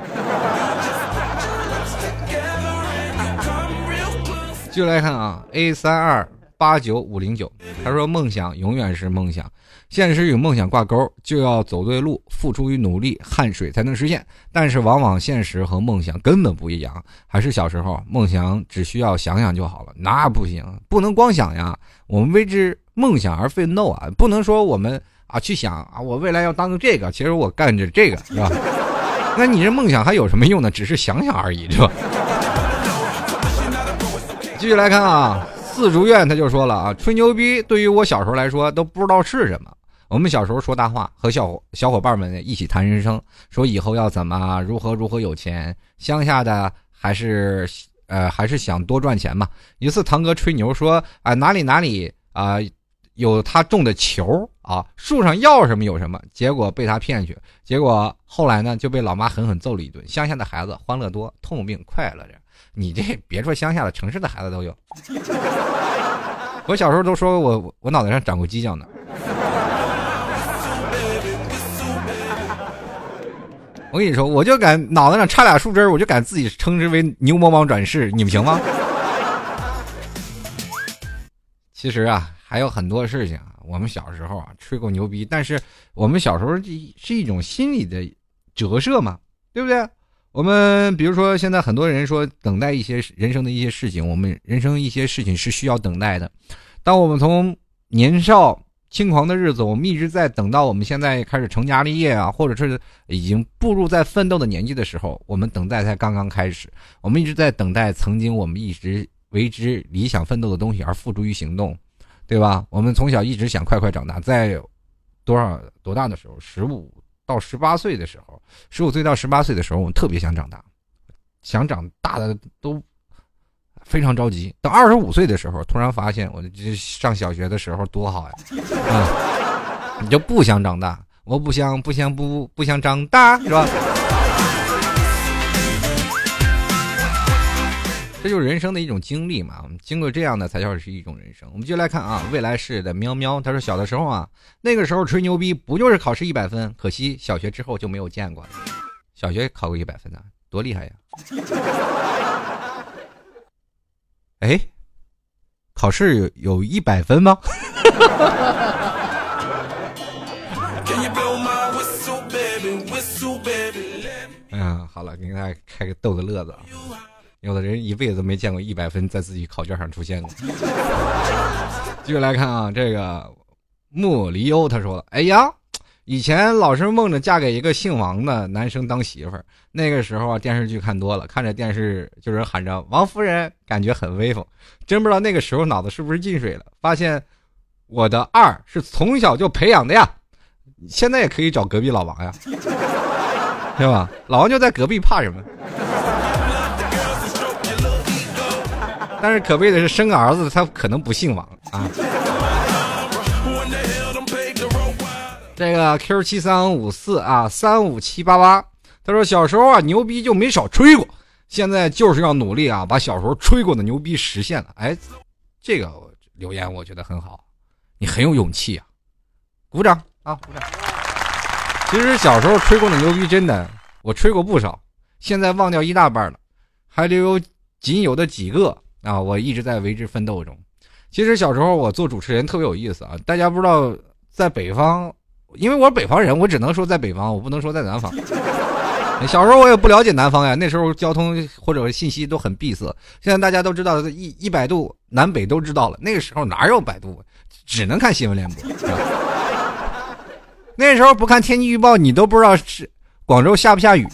就来看啊，A 三二八九五零九，他说梦想永远是梦想。现实与梦想挂钩，就要走对路，付出与努力，汗水才能实现。但是往往现实和梦想根本不一样。还是小时候，梦想只需要想想就好了，那不行，不能光想呀。我们为之梦想而奋斗啊，不能说我们啊去想啊，我未来要当个这个，其实我干着这个是吧？*laughs* 那你这梦想还有什么用呢？只是想想而已，是吧？继续来看啊，四竹院他就说了啊，吹牛逼对于我小时候来说都不知道是什么。我们小时候说大话，和小伙小伙伴们一起谈人生，说以后要怎么如何如何有钱。乡下的还是呃还是想多赚钱嘛。一次堂哥吹牛说啊哪里哪里啊有他种的球啊树上要什么有什么，结果被他骗去，结果后来呢就被老妈狠狠揍了一顿。乡下的孩子欢乐多，痛并快乐着。你这别说乡下的，城市的孩子都有。我小时候都说我我脑袋上长过犄角呢。我跟你说，我就敢脑袋上插俩树枝我就敢自己称之为牛魔王转世，你们行吗？其实啊，还有很多事情啊。我们小时候啊，吹过牛逼，但是我们小时候是一种心理的折射嘛，对不对？我们比如说，现在很多人说等待一些人生的一些事情，我们人生一些事情是需要等待的。当我们从年少。轻狂的日子，我们一直在等到我们现在开始成家立业啊，或者是已经步入在奋斗的年纪的时候，我们等待才刚刚开始。我们一直在等待曾经我们一直为之理想奋斗的东西而付诸于行动，对吧？我们从小一直想快快长大，在多少多大的时候，十五到十八岁的时候，十五岁到十八岁的时候，我们特别想长大，想长大的都。非常着急，等二十五岁的时候，突然发现我这上小学的时候多好呀！啊，你就不想长大，我不想，不想，不不想长大，是吧？这就是人生的一种经历嘛。我们经过这样的才叫是一种人生。我们就来看啊，未来式的喵喵，他说小的时候啊，那个时候吹牛逼不就是考试一百分？可惜小学之后就没有见过了。小学考过一百分呢，多厉害呀！*laughs* 哎，考试有有一百分吗？*laughs* 嗯，好了，给大家开个逗个乐子啊。有的人一辈子没见过一百分在自己考卷上出现过。*laughs* 继续来看啊，这个莫离欧他说了：“哎呀。”以前老是梦着嫁给一个姓王的男生当媳妇儿，那个时候啊电视剧看多了，看着电视就是喊着王夫人，感觉很威风。真不知道那个时候脑子是不是进水了，发现我的二是从小就培养的呀。现在也可以找隔壁老王呀，*laughs* 对吧？老王就在隔壁，怕什么？但是可悲的是，生个儿子他可能不姓王啊。这个 Q 七三五四啊，三五七八八，他说小时候啊牛逼就没少吹过，现在就是要努力啊，把小时候吹过的牛逼实现了。哎，这个留言我觉得很好，你很有勇气啊，鼓掌啊，鼓掌。其实小时候吹过的牛逼真的，我吹过不少，现在忘掉一大半了，还留有仅有的几个啊，我一直在为之奋斗中。其实小时候我做主持人特别有意思啊，大家不知道在北方。因为我是北方人，我只能说在北方，我不能说在南方。小时候我也不了解南方呀，那时候交通或者信息都很闭塞。现在大家都知道一一百度南北都知道了，那个时候哪有百度，只能看新闻联播。*laughs* 那时候不看天气预报，你都不知道是。广州下不下雨？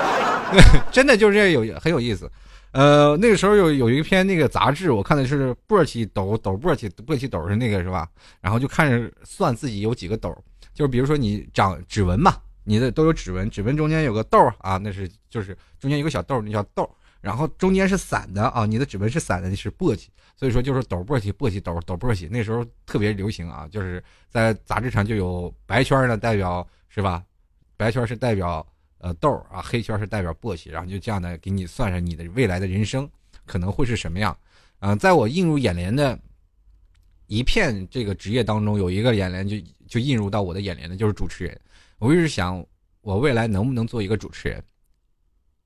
*laughs* 真的就是这有很有意思。呃，那个时候有有一篇那个杂志，我看的是簸箕斗斗簸箕簸箕斗是那个是吧？然后就看着算自己有几个斗，就是比如说你长指纹嘛，你的都有指纹，指纹中间有个豆啊，那是就是中间有个小豆，那叫豆。然后中间是散的啊，你的指纹是散的，是簸箕，所以说就是斗簸箕，簸箕斗斗簸箕。那时候特别流行啊，就是在杂志上就有白圈的代表是吧？白圈是代表。呃，豆啊，黑圈是代表簸箕，然后就这样的给你算上你的未来的人生可能会是什么样。嗯，在我映入眼帘的一片这个职业当中，有一个眼帘就就映入到我的眼帘的就是主持人。我一直想，我未来能不能做一个主持人？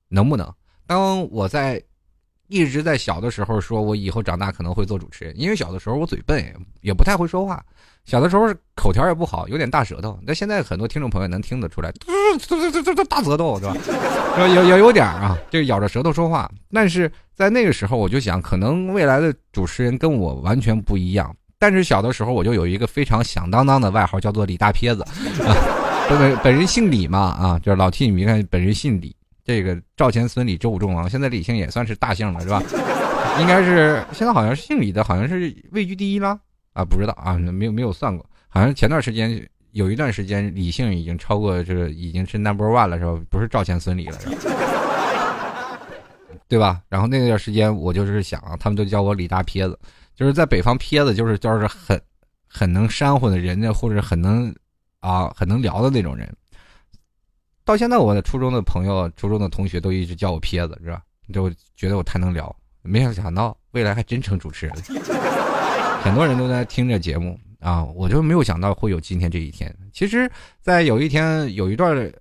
能不能？当我在一直在小的时候说，我以后长大可能会做主持人，因为小的时候我嘴笨，也不太会说话。小的时候口条也不好，有点大舌头。那现在很多听众朋友能听得出来，这这这这大舌头，是吧？*laughs* 有有有点啊，就咬着舌头说话。但是在那个时候，我就想，可能未来的主持人跟我完全不一样。但是小的时候，我就有一个非常响当当的外号，叫做李大撇子啊。*laughs* 本本人姓李嘛，啊，就是老替你看本人姓李，这个赵钱孙李周武仲王，现在李姓也算是大姓了，是吧？*laughs* 应该是现在好像是姓李的，好像是位居第一了。啊，不知道啊，没有没有算过，好像前段时间有一段时间李姓已经超过这个已经是 number one 了，是吧？不是赵钱孙李了，是吧？*laughs* 对吧？然后那段时间我就是想，他们都叫我李大撇子，就是在北方撇子就是就是很很能煽乎的人家，或者很能啊很能聊的那种人。到现在我的初中的朋友、初中的同学都一直叫我撇子，是吧？就觉得我太能聊，没有想到未来还真成主持人了。很多人都在听着节目啊，我就没有想到会有今天这一天。其实，在有一天有一段，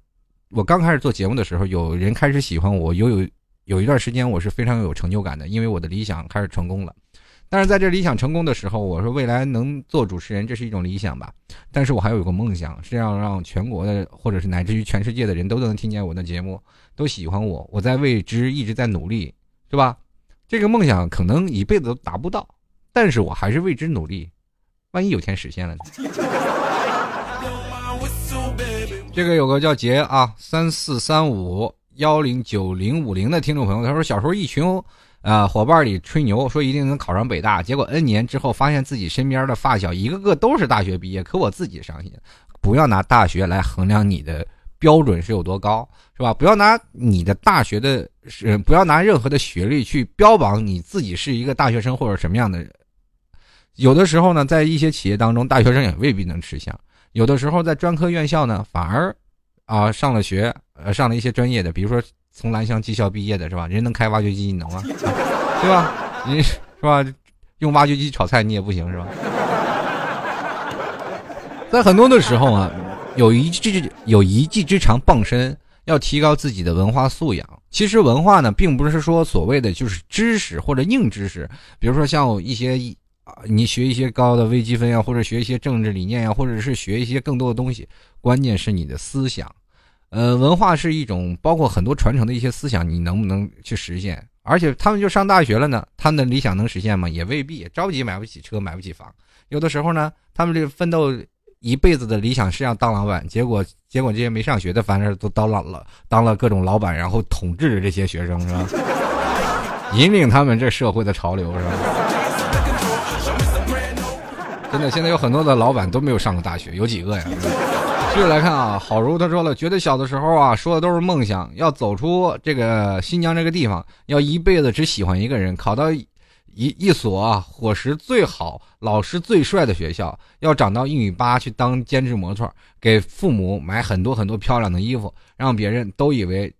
我刚开始做节目的时候，有人开始喜欢我，有有有一段时间我是非常有成就感的，因为我的理想开始成功了。但是在这理想成功的时候，我说未来能做主持人，这是一种理想吧。但是我还有一个梦想，是要让全国的或者是乃至于全世界的人都能听见我的节目，都喜欢我。我在为之一直在努力，是吧？这个梦想可能一辈子都达不到。但是我还是为之努力，万一有天实现了呢？*laughs* 这个有个叫杰啊，三四三五幺零九零五零的听众朋友，他说小时候一群啊伙伴里吹牛，说一定能考上北大，结果 N 年之后发现自己身边的发小一个个都是大学毕业，可我自己伤心。不要拿大学来衡量你的标准是有多高，是吧？不要拿你的大学的，是不要拿任何的学历去标榜你自己是一个大学生或者什么样的。有的时候呢，在一些企业当中，大学生也未必能吃香。有的时候，在专科院校呢，反而，啊，上了学，呃，上了一些专业的，比如说从蓝翔技校毕业的，是吧？人能开挖掘机，你能吗？*laughs* 对吧？你是吧？用挖掘机炒菜你也不行，是吧？在很多的时候啊，有一技有一技之长傍身，要提高自己的文化素养。其实文化呢，并不是说所谓的就是知识或者硬知识，比如说像一些。啊，你学一些高的微积分呀，或者学一些政治理念呀，或者是学一些更多的东西，关键是你的思想。呃，文化是一种包括很多传承的一些思想，你能不能去实现？而且他们就上大学了呢，他们的理想能实现吗？也未必，着急买不起车，买不起房。有的时候呢，他们这奋斗一辈子的理想是要当老板，结果结果这些没上学的，反正都当老了，当了各种老板，然后统治着这些学生，是吧？引领他们这社会的潮流，是吧？真的，现在有很多的老板都没有上过大学，有几个呀？继续来看啊，好如他说了，觉得小的时候啊，说的都是梦想，要走出这个新疆这个地方，要一辈子只喜欢一个人，考到一一所啊伙食最好、老师最帅的学校，要长到一米八去当兼职模特，给父母买很多很多漂亮的衣服，让别人都以为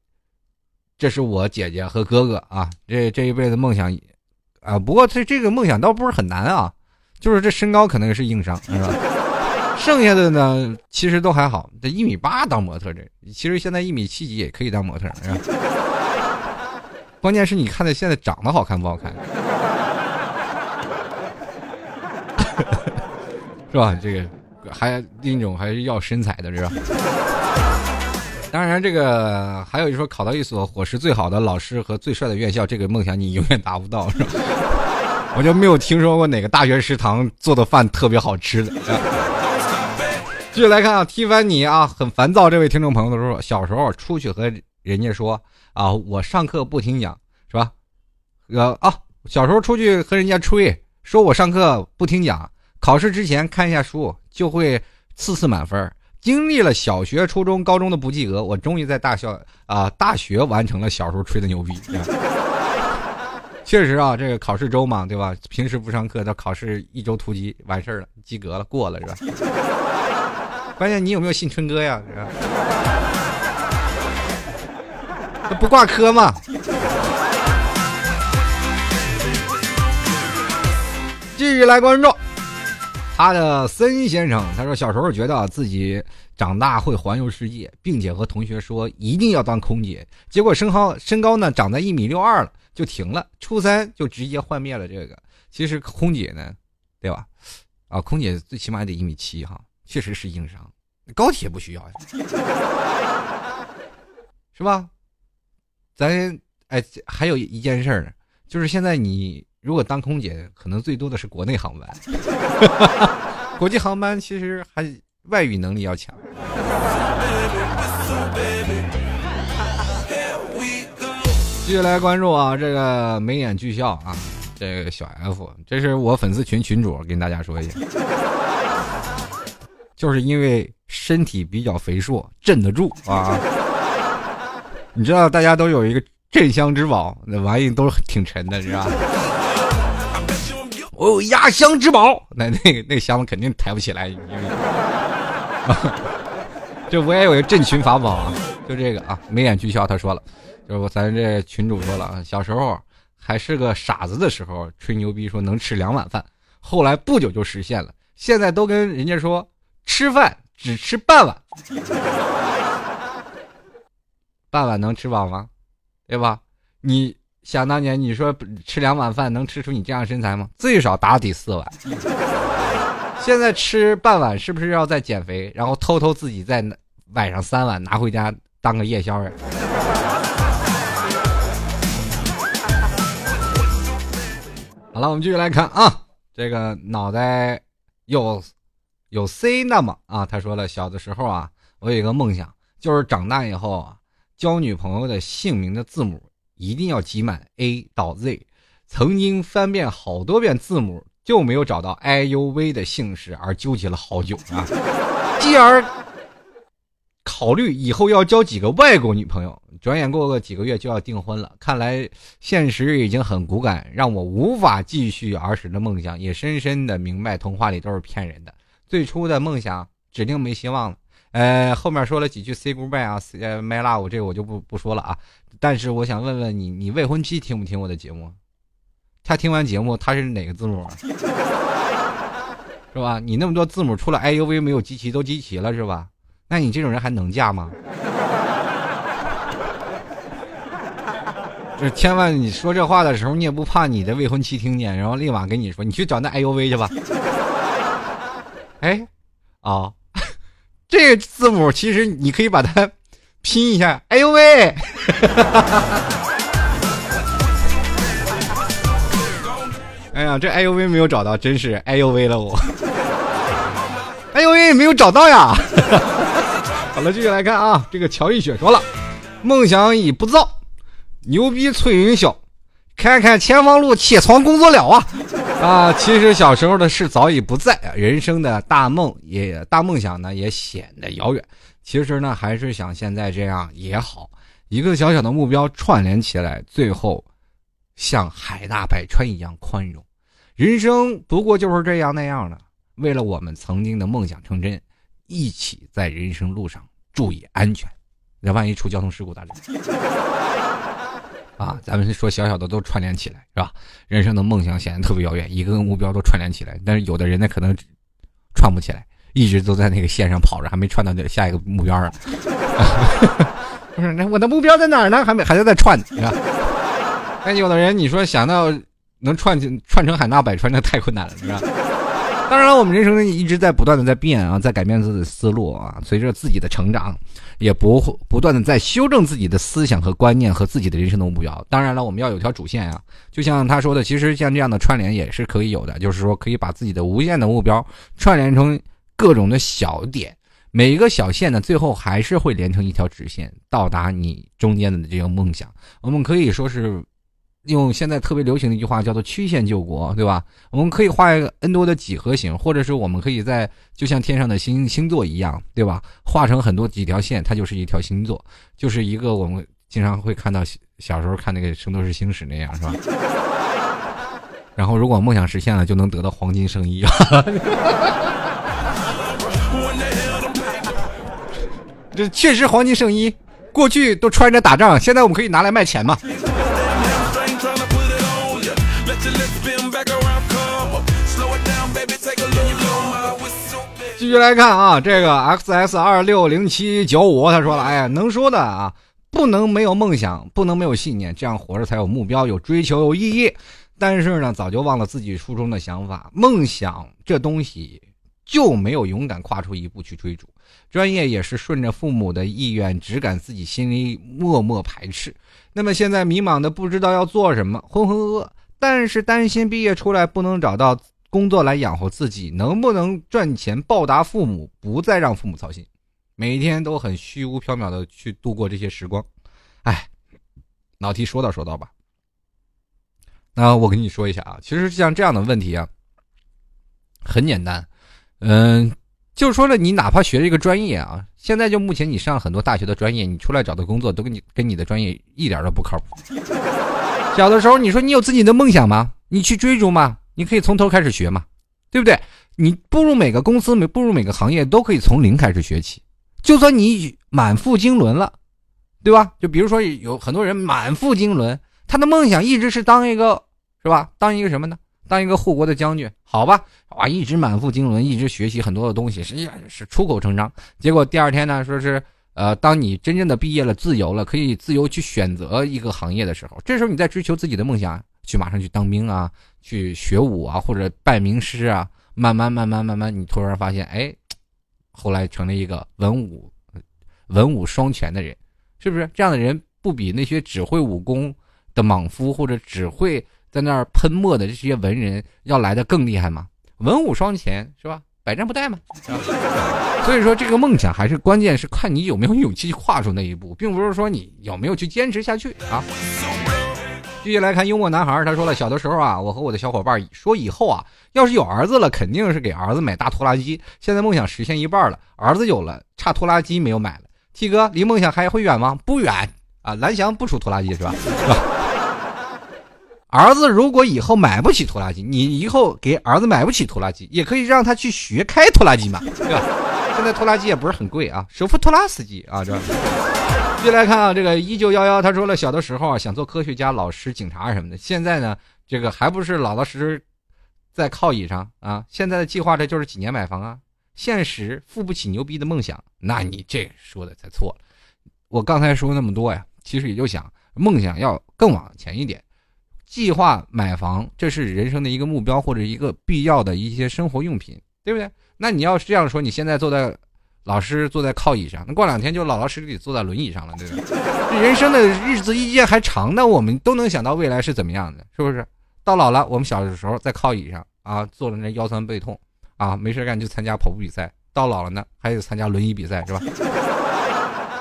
这是我姐姐和哥哥啊。这这一辈子梦想啊，不过这这个梦想倒不是很难啊。就是这身高可能是硬伤，*laughs* 是吧？剩下的呢，其实都还好。这一米八当模特，这其实现在一米七几也可以当模特，是吧？*laughs* 关键是你看他现在长得好看不好看，*laughs* 是吧？这个还另一种还是要身材的，是吧？当然，这个还有就说考到一所伙食最好的老师和最帅的院校，这个梦想你永远达不到，是吧？我就没有听说过哪个大学食堂做的饭特别好吃的。继续来看啊，提凡尼啊，很烦躁。这位听众朋友的说，小时候出去和人家说啊，我上课不听讲，是吧？呃啊，小时候出去和人家吹，说我上课不听讲，考试之前看一下书就会次次满分。经历了小学、初中、高中的不及格，我终于在大校啊大学完成了小时候吹的牛逼。确实啊，这个考试周嘛，对吧？平时不上课，到考试一周突击完事儿了，及格了，过了是吧？*laughs* 关键你有没有信春哥呀？这不挂科吗？继续来关注。他的森先生，他说小时候觉得自己长大会环游世界，并且和同学说一定要当空姐。结果身高身高呢长在一米六二了，就停了。初三就直接幻灭了这个。其实空姐呢，对吧？啊，空姐最起码得一米七哈，确实是硬伤。高铁不需要呀，是吧？咱哎，还有一件事儿，就是现在你。如果当空姐，可能最多的是国内航班，*laughs* 国际航班其实还外语能力要强。继续来关注啊，这个眉眼俱笑啊，这个小 F，这是我粉丝群群主跟大家说一下，*laughs* 就是因为身体比较肥硕，镇得住啊。你知道大家都有一个镇香之宝，那玩意都挺沉的，是吧？我 *laughs* 有压箱之宝，那那个那个箱子肯定抬不起来。*laughs* 这我也有一个镇群法宝啊，就这个啊，眉眼俱笑。他说了，就是咱这群主说了啊，小时候还是个傻子的时候，吹牛逼说能吃两碗饭，后来不久就实现了。现在都跟人家说吃饭只吃半碗，半碗能吃饱吗？对吧？你。想当年，你说吃两碗饭能吃出你这样身材吗？最少打底四碗。现在吃半碗是不是要再减肥，然后偷偷自己再晚上三碗拿回家当个夜宵呀？好了，我们继续来看啊，这个脑袋有有 C 那么啊，他说了，小的时候啊，我有一个梦想，就是长大以后啊，交女朋友的姓名的字母。一定要集满 A 到 Z，曾经翻遍好多遍字母，就没有找到 I U V 的姓氏，而纠结了好久啊。*laughs* 继而考虑以后要交几个外国女朋友，转眼过个几个月就要订婚了。看来现实已经很骨感，让我无法继续儿时的梦想，也深深的明白童话里都是骗人的。最初的梦想指定没希望了。呃，后面说了几句 say goodbye 啊，my love，这个我就不不说了啊。但是我想问问你，你未婚妻听不听我的节目？他听完节目，他是哪个字母？*laughs* 是吧？你那么多字母，除了 I U V 没有集齐，都集齐了是吧？那你这种人还能嫁吗？*laughs* 这千万你说这话的时候，你也不怕你的未婚妻听见，然后立马跟你说，你去找那 I U V 去吧。*laughs* 哎，啊。这个字母其实你可以把它拼一下，哎哎呀，这哎呦喂没有找到，真是哎呦喂了我！哎呦喂，没有找到呀！*laughs* 好了，继续来看啊，这个乔一雪说了，梦想已不造，牛逼翠云霄。看看前方路，起床工作了啊！啊，其实小时候的事早已不在，人生的大梦也大梦想呢，也显得遥远。其实呢，还是想现在这样也好，一个小小的目标串联起来，最后像海纳百川一样宽容。人生不过就是这样那样的。为了我们曾经的梦想成真，一起在人生路上注意安全。那万一出交通事故咋整？*laughs* 啊，咱们说小小的都串联起来，是吧？人生的梦想显得特别遥远，一个个目标都串联起来，但是有的人呢，可能串不起来，一直都在那个线上跑着，还没串到这下一个目标啊。*laughs* 不是，那我的目标在哪儿呢？还没，还在在串，是吧？那有的人，你说想到能串串成海纳百川，那太困难了，是吧？*laughs* 当然了，我们人生一直在不断的在变啊，在改变自己的思路啊，随着自己的成长。也不不断的在修正自己的思想和观念和自己的人生的目标。当然了，我们要有条主线啊。就像他说的，其实像这样的串联也是可以有的，就是说可以把自己的无限的目标串联成各种的小点，每一个小线呢，最后还是会连成一条直线，到达你中间的这个梦想。我们可以说是用现在特别流行的一句话叫做“曲线救国”，对吧？我们可以画一个 n 多的几何形，或者是我们可以在就像天上的星星座一样，对吧？画成很多几条线，它就是一条星座，就是一个我们经常会看到小时候看那个《圣斗士星矢》那样，是吧？*laughs* 然后如果梦想实现了，就能得到黄金圣衣。*laughs* 这确实黄金圣衣，过去都穿着打仗，现在我们可以拿来卖钱嘛。继续来看啊，这个 X S 二六零七九五，他说了，哎呀，能说的啊，不能没有梦想，不能没有信念，这样活着才有目标，有追求，有意义。但是呢，早就忘了自己初衷的想法，梦想这东西就没有勇敢跨出一步去追逐。专业也是顺着父母的意愿，只敢自己心里默默排斥。那么现在迷茫的不知道要做什么，浑浑噩噩。但是担心毕业出来不能找到工作来养活自己，能不能赚钱报答父母，不再让父母操心，每天都很虚无缥缈的去度过这些时光。哎，老提说道说道吧。那我跟你说一下啊，其实像这样的问题啊，很简单，嗯。就是说了，你哪怕学了一个专业啊，现在就目前你上很多大学的专业，你出来找的工作都跟你跟你的专业一点都不靠谱。小的时候你说你有自己的梦想吗？你去追逐吗？你可以从头开始学嘛，对不对？你步入每个公司，每步入每个行业都可以从零开始学起。就算你满腹经纶了，对吧？就比如说有很多人满腹经纶，他的梦想一直是当一个，是吧？当一个什么呢？当一个护国的将军，好吧，哇，一直满腹经纶，一直学习很多的东西，实际上是出口成章。结果第二天呢，说是，呃，当你真正的毕业了，自由了，可以自由去选择一个行业的时候，这时候你在追求自己的梦想，去马上去当兵啊，去学武啊，或者拜名师啊，慢慢慢慢慢慢，你突然发现，哎，后来成了一个文武文武双全的人，是不是？这样的人不比那些只会武功的莽夫或者只会。在那儿喷墨的这些文人要来的更厉害吗？文武双全是吧？百战不殆嘛？所以说这个梦想还是关键是看你有没有勇气跨出那一步，并不是说你有没有去坚持下去啊。继续来看幽默男孩，他说了，小的时候啊，我和我的小伙伴说以后啊，要是有儿子了，肯定是给儿子买大拖拉机。现在梦想实现一半了，儿子有了，差拖拉机没有买了。T 哥离梦想还会远吗？不远啊，蓝翔不出拖拉机是吧？是吧？儿子如果以后买不起拖拉机，你以后给儿子买不起拖拉机，也可以让他去学开拖拉机嘛，对吧？现在拖拉机也不是很贵啊，首付拖拉司机啊，这。继续来看啊，这个一九幺幺他说了，小的时候啊想做科学家、老师、警察什么的，现在呢，这个还不是老老实实在靠椅上啊？现在的计划这就是几年买房啊？现实付不起牛逼的梦想，那你这说的才错了。我刚才说那么多呀，其实也就想梦想要更往前一点。计划买房，这是人生的一个目标或者一个必要的一些生活用品，对不对？那你要是这样说，你现在坐在老师坐在靠椅上，那过两天就老老实实的坐在轮椅上了，对不对？人生的日子一天还长，那我们都能想到未来是怎么样的，是不是？到老了，我们小的时候在靠椅上啊，坐着那腰酸背痛啊，没事干就参加跑步比赛；到老了呢，还得参加轮椅比赛，是吧？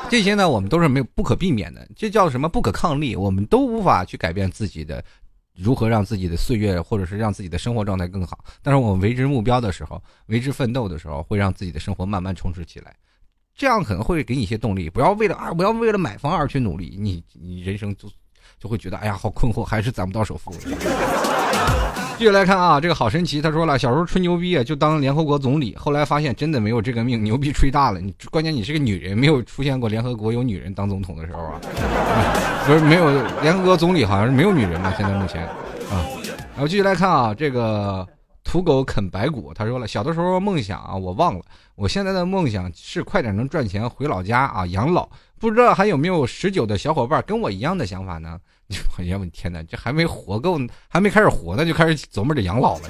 这些呢，我们都是没有不可避免的，这叫什么不可抗力？我们都无法去改变自己的。如何让自己的岁月，或者是让自己的生活状态更好？但是我们为之目标的时候，为之奋斗的时候，会让自己的生活慢慢充实起来。这样可能会给你一些动力。不要为了啊，不要为了买房而去努力，你你人生就就会觉得哎呀好困惑，还是攒不到首付。继续来看啊，这个好神奇，他说了，小时候吹牛逼啊，就当联合国总理，后来发现真的没有这个命，牛逼吹大了。你关键你是个女人，没有出现过联合国有女人当总统的时候啊，*laughs* 不是没有联合国总理好像是没有女人吧，现在目前啊。然后继续来看啊，这个土狗啃白骨，他说了，小的时候梦想啊，我忘了，我现在的梦想是快点能赚钱回老家啊养老。不知道还有没有十九的小伙伴跟我一样的想法呢？*laughs* 哎呀，我天哪，这还没活够，还没开始活呢，就开始琢磨着养老了。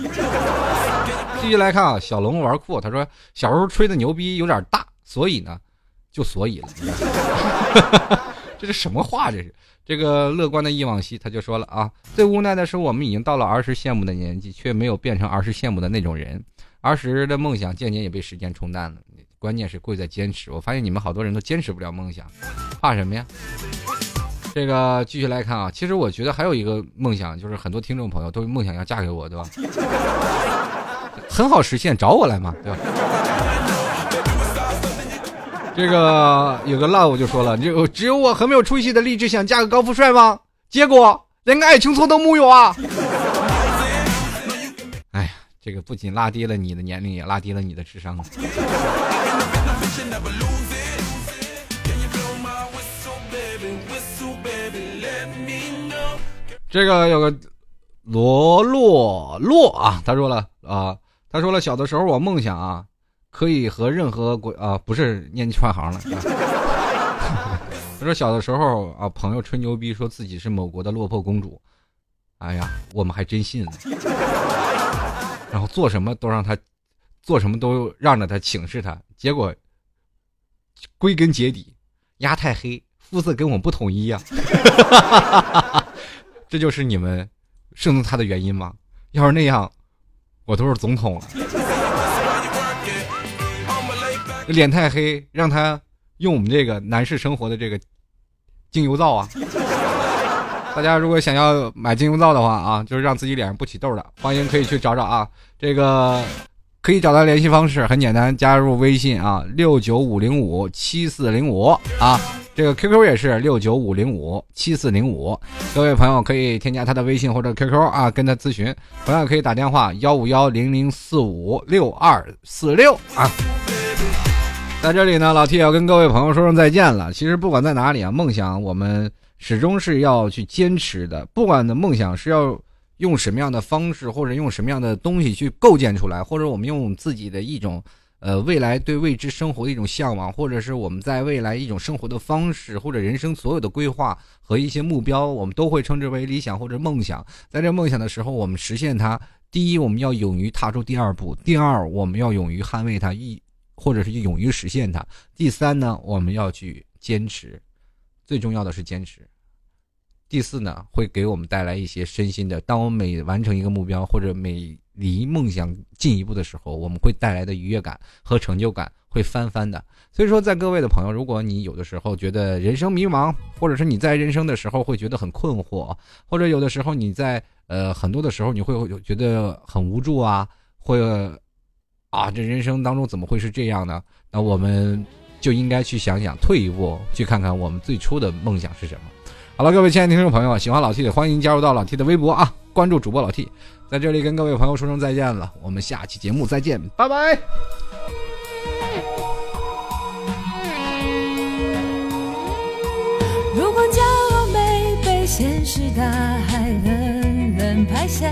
继续来看啊，小龙玩酷，他说小时候吹的牛逼有点大，所以呢，就所以了。这是什么话？这是这个乐观的忆往昔，他就说了啊，最无奈的是我们已经到了儿时羡慕的年纪，却没有变成儿时羡慕的那种人。儿时的梦想渐渐也被时间冲淡了。关键是贵在坚持。我发现你们好多人都坚持不了梦想，怕什么呀？这个继续来看啊，其实我觉得还有一个梦想，就是很多听众朋友都梦想要嫁给我，对吧？*laughs* 很好实现，找我来嘛，对吧？这个有个 love 就说了，就只有我很没有出息的励志想嫁个高富帅吗？结果连个爱情错都木有啊！哎呀，这个不仅拉低了你的年龄，也拉低了你的智商。这个有个罗洛洛啊，他说了啊，他说了，小的时候我梦想啊，可以和任何国啊，不是念串行了。*laughs* 他说小的时候啊，朋友吹牛逼说自己是某国的落魄公主，哎呀，我们还真信了。然后做什么都让他，做什么都让着他，请示他，结果归根结底，牙太黑，肤色跟我们不统一呀。*laughs* 这就是你们胜动他的原因吗？要是那样，我都是总统了。脸太黑，让他用我们这个男士生活的这个精油皂啊！大家如果想要买精油皂的话啊，就是让自己脸上不起痘的，欢迎可以去找找啊。这个可以找到联系方式，很简单，加入微信啊，六九五零五七四零五啊。这个 QQ 也是六九五零五七四零五，各位朋友可以添加他的微信或者 QQ 啊，跟他咨询。同样可以打电话幺五幺零零四五六二四六啊。在这里呢，老 T 要跟各位朋友说声再见了。其实不管在哪里啊，梦想我们始终是要去坚持的。不管的梦想是要用什么样的方式，或者用什么样的东西去构建出来，或者我们用自己的一种。呃，未来对未知生活的一种向往，或者是我们在未来一种生活的方式，或者人生所有的规划和一些目标，我们都会称之为理想或者梦想。在这梦想的时候，我们实现它，第一，我们要勇于踏出第二步；第二，我们要勇于捍卫它，一或者是勇于实现它；第三呢，我们要去坚持，最重要的是坚持。第四呢，会给我们带来一些身心的。当我们每完成一个目标，或者每离梦想进一步的时候，我们会带来的愉悦感和成就感会翻番的。所以说，在各位的朋友，如果你有的时候觉得人生迷茫，或者是你在人生的时候会觉得很困惑，或者有的时候你在呃很多的时候你会觉得很无助啊，会啊这人生当中怎么会是这样呢？那我们就应该去想想，退一步去看看我们最初的梦想是什么。好了，各位亲爱的听众朋友，喜欢老 T 的欢迎加入到老 T 的微博啊，关注主播老 T，在这里跟各位朋友说声再见了，我们下期节目再见，拜拜。如果骄傲没被现实大海冷冷拍下，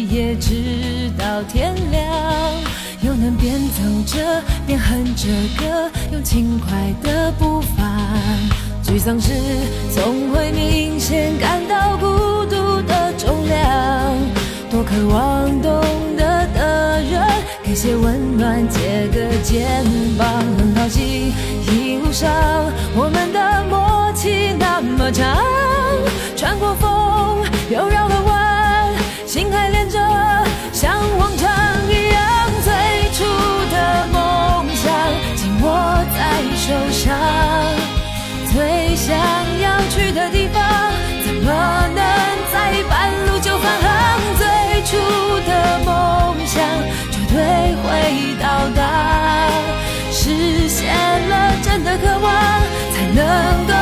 夜，直到天亮。又能边走着边哼着歌，用轻快的步伐。沮丧时总会明显感到孤独的重量。多渴望懂得的人给些温暖，借个肩膀。很高兴一路上我们的默契那么长，穿过风。又绕了弯场最想要去的地方怎么能在半路就返航？最初的梦想绝对会到达实现了真的渴望才能够